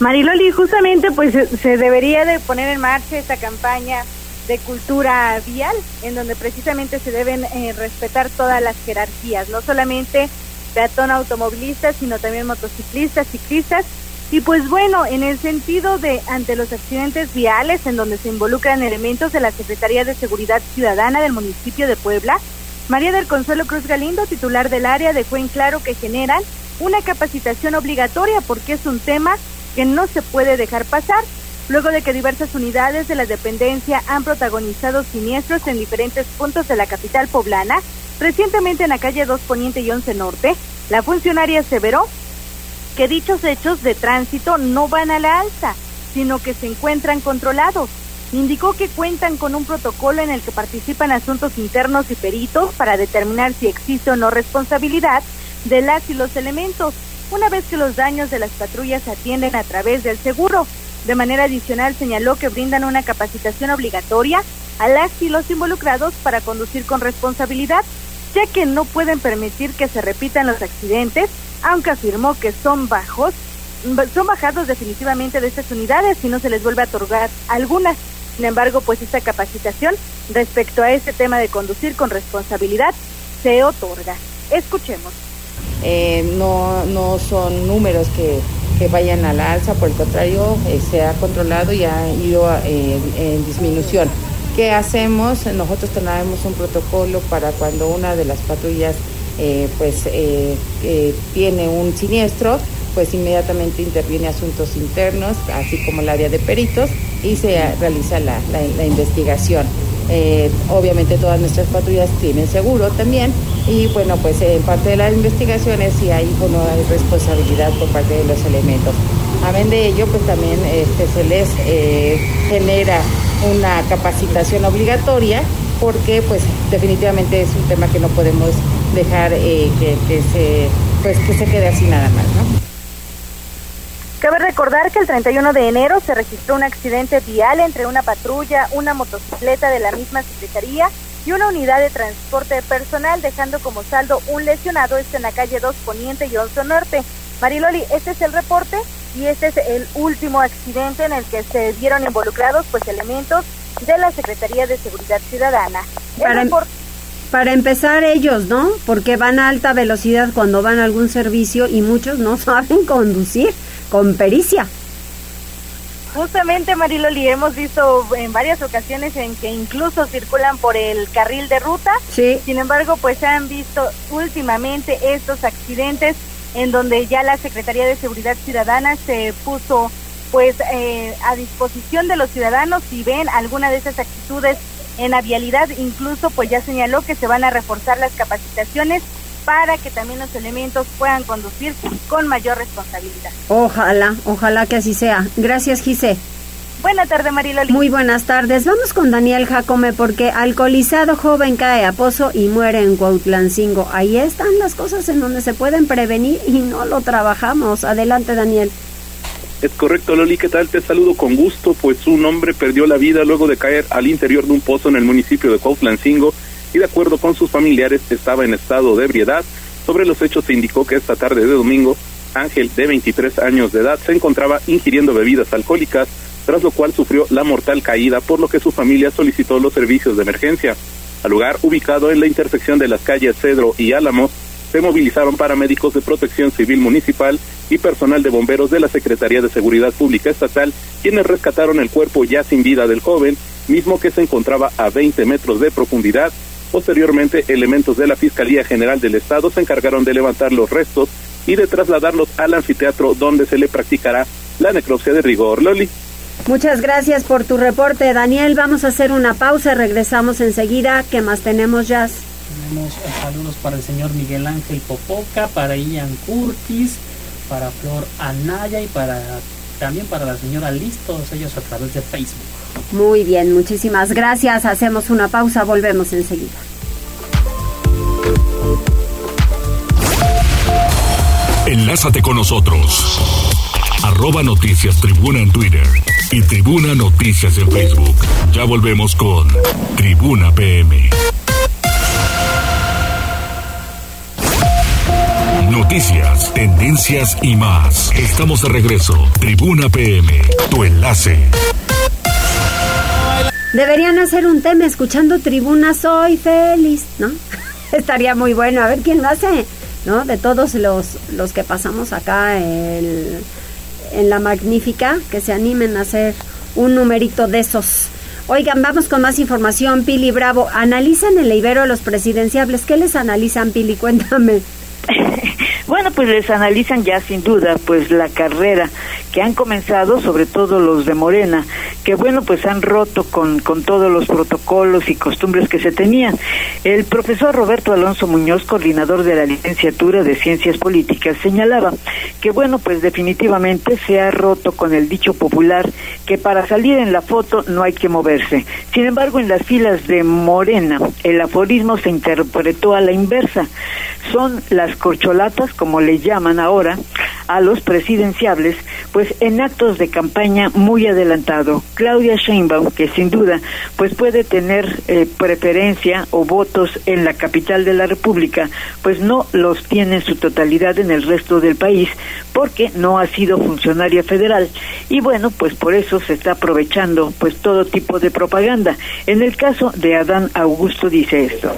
Speaker 12: Mariloli, justamente pues se debería de poner en marcha esta campaña de cultura vial, en donde precisamente se deben eh, respetar todas las jerarquías, no solamente peatón automovilistas, sino también motociclistas, ciclistas. Y pues bueno, en el sentido de ante los accidentes viales, en donde se involucran elementos de la Secretaría de Seguridad Ciudadana del municipio de Puebla, María del Consuelo Cruz Galindo, titular del área, dejó en claro que generan una capacitación obligatoria porque es un tema que no se puede dejar pasar luego de que diversas unidades de la dependencia han protagonizado siniestros en diferentes puntos de la capital poblana, recientemente en la calle 2 Poniente y 11 Norte, la funcionaria aseveró que dichos hechos de tránsito no van a la alza, sino que se encuentran controlados. Indicó que cuentan con un protocolo en el que participan asuntos internos y peritos para determinar si existe o no responsabilidad de las y los elementos, una vez que los daños de las patrullas se atienden a través del seguro. De manera adicional, señaló que brindan una capacitación obligatoria a las y los involucrados para conducir con responsabilidad, ya que no pueden permitir que se repitan los accidentes, aunque afirmó que son bajos, son bajados definitivamente de estas unidades y no se les vuelve a otorgar algunas. Sin embargo, pues esta capacitación respecto a este tema de conducir con responsabilidad se otorga. Escuchemos.
Speaker 19: Eh, no, no son números que que vayan a la alza, por el contrario, eh, se ha controlado y ha ido eh, en disminución. ¿Qué hacemos? Nosotros tenemos un protocolo para cuando una de las patrullas eh, pues tiene un siniestro, pues inmediatamente interviene asuntos internos, así como el área de peritos, y se realiza la, la investigación. Eh, obviamente todas nuestras patrullas tienen seguro también y bueno, pues en parte de las investigaciones sí hay, bueno, hay responsabilidad por parte de los elementos. Amén de ello, pues también este, se les eh, genera una capacitación obligatoria porque pues definitivamente es un tema que no podemos dejar eh, que, se, pues, que se quede así nada más, ¿no?
Speaker 12: Cabe recordar que el 31 de enero se registró un accidente vial entre una patrulla, una motocicleta de la misma Secretaría y una unidad de transporte personal, dejando como saldo un lesionado este en la calle 2 Poniente y 11 Norte. Mariloli, este es el reporte y este es el último accidente en el que se vieron involucrados pues elementos de la Secretaría de Seguridad Ciudadana.
Speaker 1: Para, em- para empezar ellos, ¿no? Porque van a alta velocidad cuando van a algún servicio y muchos no saben conducir con pericia.
Speaker 12: Justamente, Mariloli, hemos visto en varias ocasiones en que incluso circulan por el carril de ruta.
Speaker 1: Sí.
Speaker 12: Sin embargo, pues se han visto últimamente estos accidentes en donde ya la Secretaría de Seguridad Ciudadana se puso pues eh, a disposición de los ciudadanos si ven alguna de esas actitudes en la vialidad, incluso pues ya señaló que se van a reforzar las capacitaciones para que también los elementos puedan conducir con mayor responsabilidad.
Speaker 1: Ojalá, ojalá que así sea. Gracias, Gise.
Speaker 12: Buenas tardes, Mariloli.
Speaker 1: Muy buenas tardes. Vamos con Daniel Jacome porque alcoholizado joven cae a pozo y muere en Cuautlancingo. Ahí están las cosas en donde se pueden prevenir y no lo trabajamos. Adelante, Daniel.
Speaker 20: Es correcto, Loli, ¿qué tal? Te saludo con gusto, pues un hombre perdió la vida luego de caer al interior de un pozo en el municipio de Cuautlancingo y de acuerdo con sus familiares estaba en estado de ebriedad. Sobre los hechos se indicó que esta tarde de domingo, Ángel, de 23 años de edad, se encontraba ingiriendo bebidas alcohólicas, tras lo cual sufrió la mortal caída, por lo que su familia solicitó los servicios de emergencia. Al lugar, ubicado en la intersección de las calles Cedro y Álamos, se movilizaron paramédicos de protección civil municipal y personal de bomberos de la Secretaría de Seguridad Pública Estatal, quienes rescataron el cuerpo ya sin vida del joven, mismo que se encontraba a 20 metros de profundidad Posteriormente, elementos de la Fiscalía General del Estado se encargaron de levantar los restos y de trasladarlos al anfiteatro donde se le practicará la necropsia de rigor. Loli.
Speaker 1: Muchas gracias por tu reporte, Daniel. Vamos a hacer una pausa, regresamos enseguida. ¿Qué más tenemos, Jazz?
Speaker 2: Tenemos saludos para el señor Miguel Ángel Popoca, para Ian Curtis, para Flor Anaya y para también para la señora Liz, todos ellos a través de Facebook.
Speaker 1: Muy bien, muchísimas gracias. Hacemos una pausa, volvemos enseguida.
Speaker 3: Enlázate con nosotros. Arroba Noticias Tribuna en Twitter y Tribuna Noticias en Facebook. Ya volvemos con Tribuna PM. Noticias, tendencias y más. Estamos de regreso. Tribuna PM, tu enlace.
Speaker 1: Deberían hacer un tema escuchando Tribuna Soy Feliz, ¿no? Estaría muy bueno. A ver quién lo hace, ¿no? De todos los, los que pasamos acá en la Magnífica, que se animen a hacer un numerito de esos. Oigan, vamos con más información. Pili Bravo, analizan el Ibero los presidenciables. ¿Qué les analizan, Pili? Cuéntame.
Speaker 9: Bueno, pues les analizan ya sin duda pues la carrera que han comenzado, sobre todo los de Morena, que bueno, pues han roto con, con todos los protocolos y costumbres que se tenían. El profesor Roberto Alonso Muñoz, coordinador de la licenciatura de Ciencias Políticas, señalaba que bueno, pues definitivamente se ha roto con el dicho popular que para salir en la foto no hay que moverse. Sin embargo, en las filas de Morena, el aforismo se interpretó a la inversa. Son las corcholatas como le llaman ahora, a los presidenciables, pues en actos de campaña muy adelantado. Claudia Sheinbaum, que sin duda pues puede tener eh, preferencia o votos en la capital de la República, pues no los tiene en su totalidad en el resto del país porque no ha sido funcionaria federal. Y bueno, pues por eso se está aprovechando pues todo tipo de propaganda. En el caso de Adán Augusto dice esto.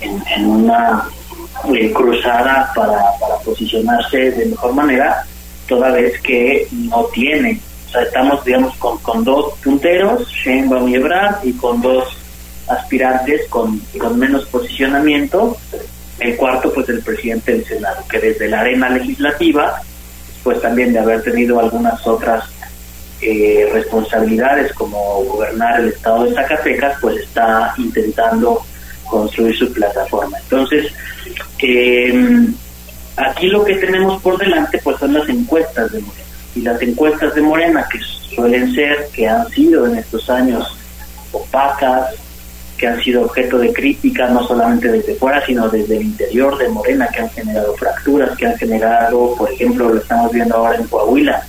Speaker 21: en una eh, cruzada para, para posicionarse de mejor manera, toda vez que no tiene. Estamos, digamos, con, con dos punteros, Sheinbaum y Ebrard, y con dos aspirantes con, con menos posicionamiento. El cuarto, pues, el presidente del Senado, que desde la arena legislativa, pues también de haber tenido algunas otras eh, responsabilidades como gobernar el estado de Zacatecas, pues está intentando construir su plataforma. Entonces, eh, aquí lo que tenemos por delante pues son las encuestas de Morena. Y las encuestas de Morena, que suelen ser, que han sido en estos años opacas, que han sido objeto de crítica no solamente desde fuera, sino desde el interior de Morena, que han generado fracturas, que han generado, por ejemplo, lo estamos viendo ahora en Coahuila,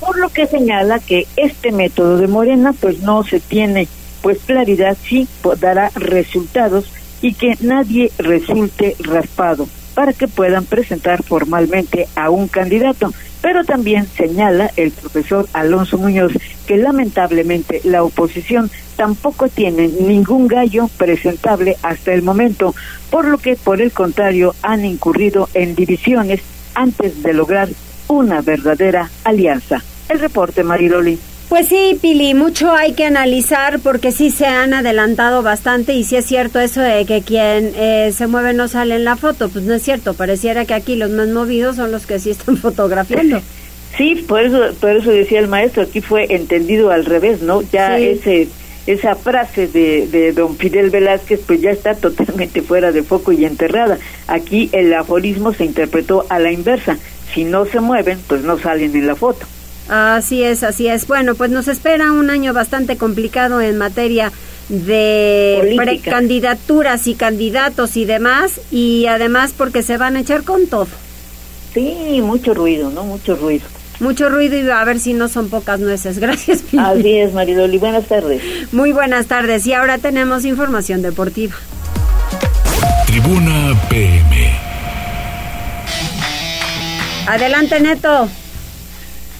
Speaker 9: por lo que señala que este método de Morena pues no se tiene pues claridad sí dará resultados y que nadie resulte raspado. Para que puedan presentar formalmente a un candidato. Pero también señala el profesor Alonso Muñoz que lamentablemente la oposición tampoco tiene ningún gallo presentable hasta el momento, por lo que por el contrario han incurrido en divisiones antes de lograr una verdadera alianza. El reporte, Mariloli.
Speaker 1: Pues sí, Pili, mucho hay que analizar porque sí se han adelantado bastante y sí es cierto eso de que quien eh, se mueve no sale en la foto, pues no es cierto, pareciera que aquí los más movidos son los que sí están fotografiando.
Speaker 9: Sí, por eso, por eso decía el maestro, aquí fue entendido al revés, ¿no? Ya ese esa frase de, de don Fidel Velázquez pues ya está totalmente fuera de foco y enterrada. Aquí el aforismo se interpretó a la inversa. Si no se mueven, pues no salen en la foto.
Speaker 1: Así es, así es. Bueno, pues nos espera un año bastante complicado en materia de candidaturas y candidatos y demás, y además porque se van a echar con todo.
Speaker 9: Sí, mucho ruido, ¿no? Mucho ruido.
Speaker 1: Mucho ruido y a ver si no son pocas nueces. Gracias,
Speaker 9: Pili. Así es, Maridoli. Buenas tardes.
Speaker 1: Muy buenas tardes. Y ahora tenemos información deportiva.
Speaker 3: Tribuna PM.
Speaker 1: Adelante, Neto.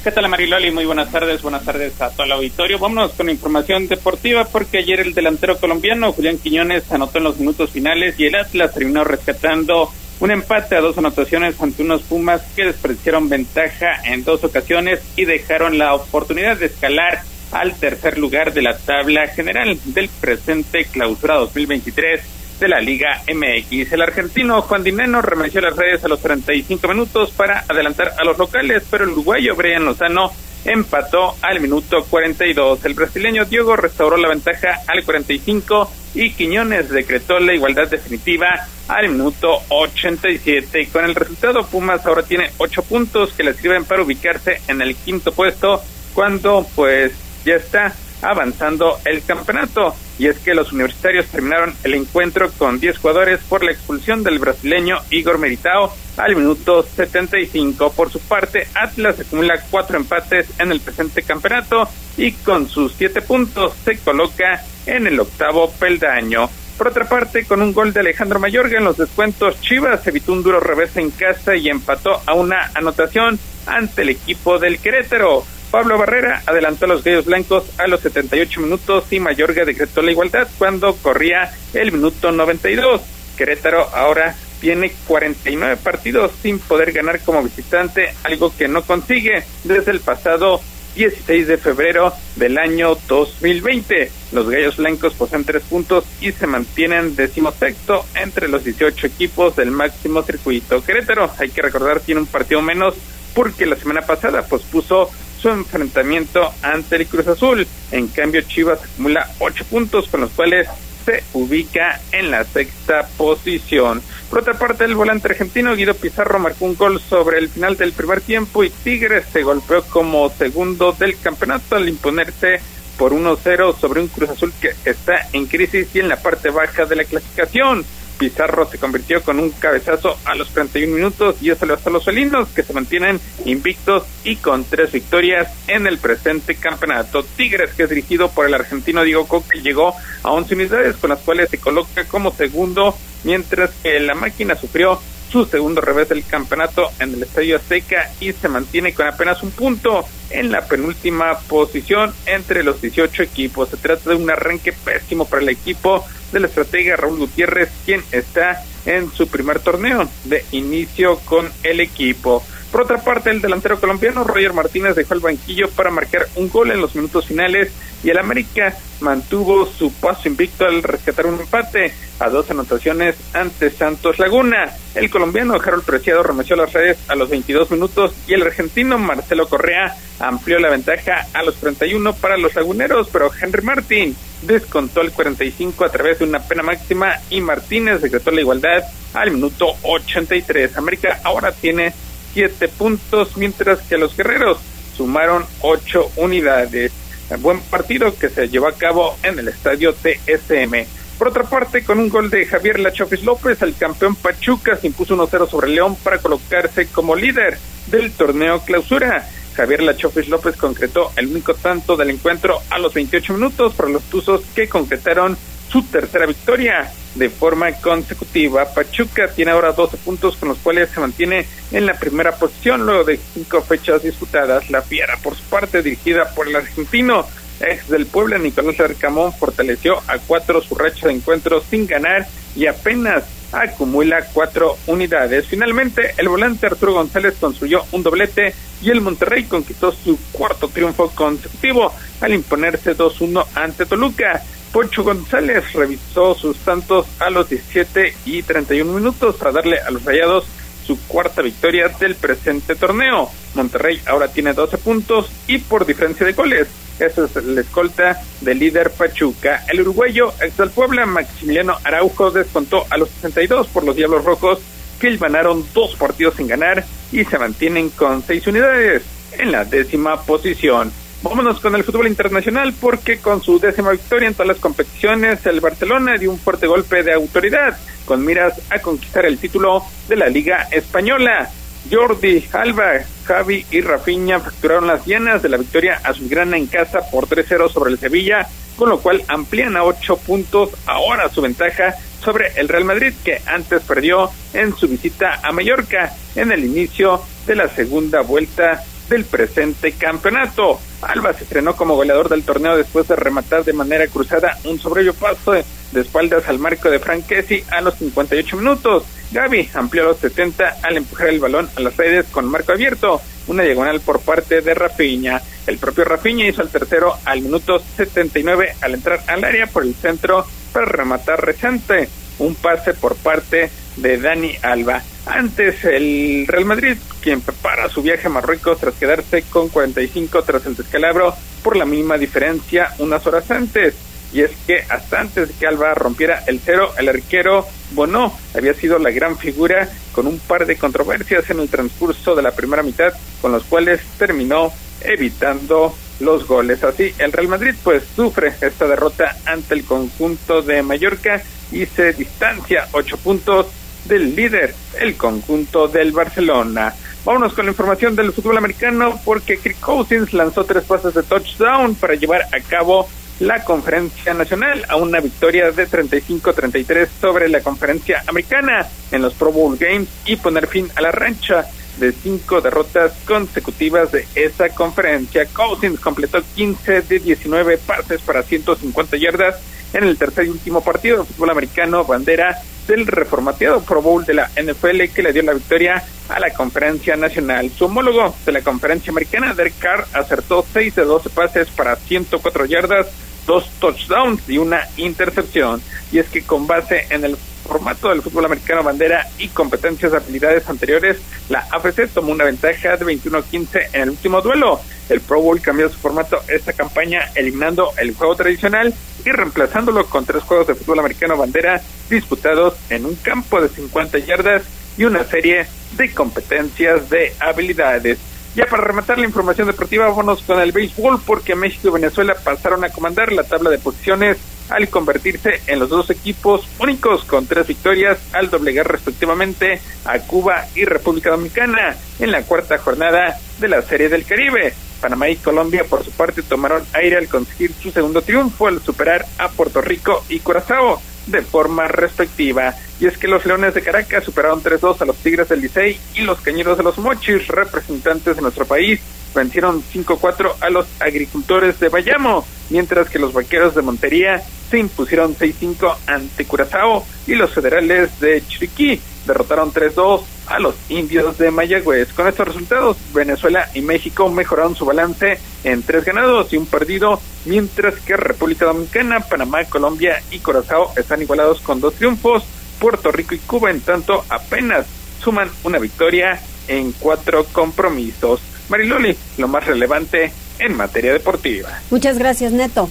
Speaker 4: ¿Qué tal, Mariloli? Muy buenas tardes, buenas tardes a todo el auditorio. Vámonos con información deportiva porque ayer el delantero colombiano Julián Quiñones anotó en los minutos finales y el Atlas terminó rescatando un empate a dos anotaciones ante unos Pumas que despreciaron ventaja en dos ocasiones y dejaron la oportunidad de escalar al tercer lugar de la tabla general del presente clausura 2023 de la Liga MX. El argentino Juan Dineno remeció las redes a los 35 minutos para adelantar a los locales, pero el uruguayo Brian Lozano empató al minuto 42. El brasileño Diego restauró la ventaja al 45 y Quiñones decretó la igualdad definitiva al minuto 87. Y con el resultado, Pumas ahora tiene 8 puntos que le sirven para ubicarse en el quinto puesto cuando pues ya está avanzando el campeonato. Y es que los universitarios terminaron el encuentro con 10 jugadores por la expulsión del brasileño Igor Meritao al minuto 75. Por su parte, Atlas acumula cuatro empates en el presente campeonato y con sus siete puntos se coloca en el octavo peldaño. Por otra parte, con un gol de Alejandro Mayorga en los descuentos, Chivas evitó un duro revés en casa y empató a una anotación ante el equipo del Querétaro. Pablo Barrera adelantó a los Gallos Blancos a los 78 minutos y Mayorga decretó la igualdad cuando corría el minuto 92. Querétaro ahora tiene 49 partidos sin poder ganar como visitante, algo que no consigue desde el pasado 16 de febrero del año 2020. Los Gallos Blancos poseen tres puntos y se mantienen decimosexto entre los 18 equipos del máximo circuito. Querétaro, hay que recordar, tiene un partido menos porque la semana pasada pospuso su enfrentamiento ante el Cruz Azul. En cambio, Chivas acumula ocho puntos con los cuales se ubica en la sexta posición. Por otra parte, el volante argentino Guido Pizarro marcó un gol sobre el final del primer tiempo y Tigres se golpeó como segundo del campeonato al imponerse por 1-0 sobre un Cruz Azul que está en crisis y en la parte baja de la clasificación. Pizarro se convirtió con un cabezazo a los 31 minutos y eso le bastó a los felinos que se mantienen invictos y con tres victorias en el presente campeonato. Tigres, que es dirigido por el argentino Diego Coque, llegó a 11 unidades con las cuales se coloca como segundo, mientras que la máquina sufrió su segundo revés del campeonato en el Estadio Azteca y se mantiene con apenas un punto en la penúltima posición entre los 18 equipos. Se trata de un arranque pésimo para el equipo del estratega Raúl Gutiérrez, quien está en su primer torneo de inicio con el equipo. Por otra parte, el delantero colombiano Roger Martínez dejó el banquillo para marcar un gol en los minutos finales y el América mantuvo su paso invicto al rescatar un empate a dos anotaciones ante Santos Laguna. El colombiano Harold Preciado remeció las redes a los 22 minutos y el argentino Marcelo Correa amplió la ventaja a los 31 para los laguneros, pero Henry Martín descontó el 45 a través de una pena máxima y Martínez decretó la igualdad al minuto 83. América ahora tiene siete puntos, mientras que los guerreros sumaron ocho unidades. buen partido que se llevó a cabo en el estadio TSM. Por otra parte, con un gol de Javier Lachofis López, el campeón Pachuca se impuso 1-0 sobre León para colocarse como líder del torneo clausura. Javier Lachofis López concretó el único tanto del encuentro a los 28 minutos para los Tuzos que concretaron su tercera victoria de forma consecutiva. Pachuca tiene ahora 12 puntos con los cuales se mantiene en la primera posición luego de cinco fechas disputadas. La Fiera, por su parte, dirigida por el argentino ex del Puebla, Nicolás Arcamón, fortaleció a cuatro su racha de encuentros sin ganar y apenas acumula cuatro unidades. Finalmente, el volante Arturo González construyó un doblete y el Monterrey conquistó su cuarto triunfo consecutivo al imponerse 2-1 ante Toluca. Pocho González revisó sus tantos a los 17 y 31 minutos para darle a los rayados su cuarta victoria del presente torneo. Monterrey ahora tiene 12 puntos y por diferencia de goles. Esa es la escolta del líder Pachuca. El uruguayo ex del Puebla, Maximiliano Araujo, descontó a los 62 por los Diablos Rojos, que ganaron dos partidos sin ganar y se mantienen con seis unidades en la décima posición. Vámonos con el fútbol internacional porque con su décima victoria en todas las competiciones, el Barcelona dio un fuerte golpe de autoridad con miras a conquistar el título de la Liga Española. Jordi, Alba, Javi y Rafinha facturaron las llenas de la victoria azulgrana en casa por 3-0 sobre el Sevilla, con lo cual amplían a 8 puntos ahora su ventaja sobre el Real Madrid que antes perdió en su visita a Mallorca en el inicio de la segunda vuelta del presente campeonato. Alba se estrenó como goleador del torneo después de rematar de manera cruzada un sobrello paso de, espaldas al marco de Franquesi a los 58 minutos. Gaby amplió los 70 al empujar el balón a las redes con marco abierto, una diagonal por parte de Rafiña. El propio Rafiña hizo el tercero al minuto 79 al entrar al área por el centro para rematar reciente. Un pase por parte de Dani Alba. Antes el Real Madrid, quien prepara su viaje a Marruecos tras quedarse con 45 tras el descalabro por la mínima diferencia unas horas antes. Y es que hasta antes de que Alba rompiera el cero, el arquero Bono había sido la gran figura con un par de controversias en el transcurso de la primera mitad, con los cuales terminó evitando los goles. Así, el Real Madrid pues sufre esta derrota ante el conjunto de Mallorca y se distancia ocho puntos del líder, el conjunto del Barcelona. Vámonos con la información del fútbol americano porque Kirk Cousins lanzó tres pases de touchdown para llevar a cabo la conferencia nacional a una victoria de 35-33 sobre la conferencia americana en los Pro Bowl Games y poner fin a la rancha de cinco derrotas consecutivas de esa conferencia. Cousins completó 15 de 19 pases para 150 yardas en el tercer y último partido de fútbol americano bandera del reformateado Pro Bowl de la NFL que le dio la victoria a la conferencia nacional. Su homólogo de la conferencia americana, Derek Carr, acertó 6 de 12 pases para 104 yardas, dos touchdowns y una intercepción. Y es que con base en el formato del fútbol americano bandera y competencias de habilidades anteriores, la AFC tomó una ventaja de 21-15 en el último duelo. El Pro Bowl cambió su formato esta campaña eliminando el juego tradicional y reemplazándolo con tres juegos de fútbol americano bandera disputados en un campo de 50 yardas y una serie de competencias de habilidades. Ya para rematar la información deportiva, vámonos con el béisbol porque México y Venezuela pasaron a comandar la tabla de posiciones al convertirse en los dos equipos únicos con tres victorias al doblegar respectivamente a Cuba y República Dominicana en la cuarta jornada de la Serie del Caribe. Panamá y Colombia por su parte tomaron aire al conseguir su segundo triunfo al superar a Puerto Rico y Curazao de forma respectiva. Y es que los Leones de Caracas superaron 3-2 a los Tigres del Licey y los Cañeros de los Mochis, representantes de nuestro país, vencieron 5-4 a los agricultores de Bayamo, mientras que los Vaqueros de Montería se impusieron 6-5 ante Curazao y los Federales de Chiriquí derrotaron 3-2 a los indios de Mayagüez. Con estos resultados, Venezuela y México mejoraron su balance en tres ganados y un perdido, mientras que República Dominicana, Panamá, Colombia y Curazao están igualados con dos triunfos. Puerto Rico y Cuba, en tanto, apenas suman una victoria en cuatro compromisos. Mariloli, lo más relevante en materia deportiva.
Speaker 1: Muchas gracias, Neto.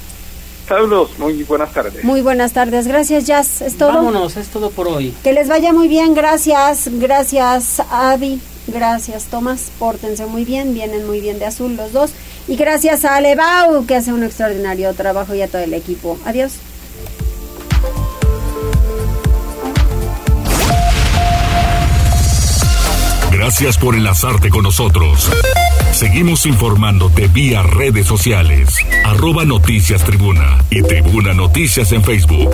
Speaker 4: Saludos, muy buenas tardes.
Speaker 1: Muy buenas tardes, gracias Jazz, es todo.
Speaker 2: Vámonos, es todo por hoy.
Speaker 1: Que les vaya muy bien, gracias, gracias Adi, gracias Tomás, pórtense muy bien, vienen muy bien de azul los dos. Y gracias a Alebau, que hace un extraordinario trabajo y a todo el equipo. Adiós.
Speaker 3: Gracias por enlazarte con nosotros. Seguimos informándote vía redes sociales. Arroba Noticias Tribuna y Tribuna Noticias en Facebook.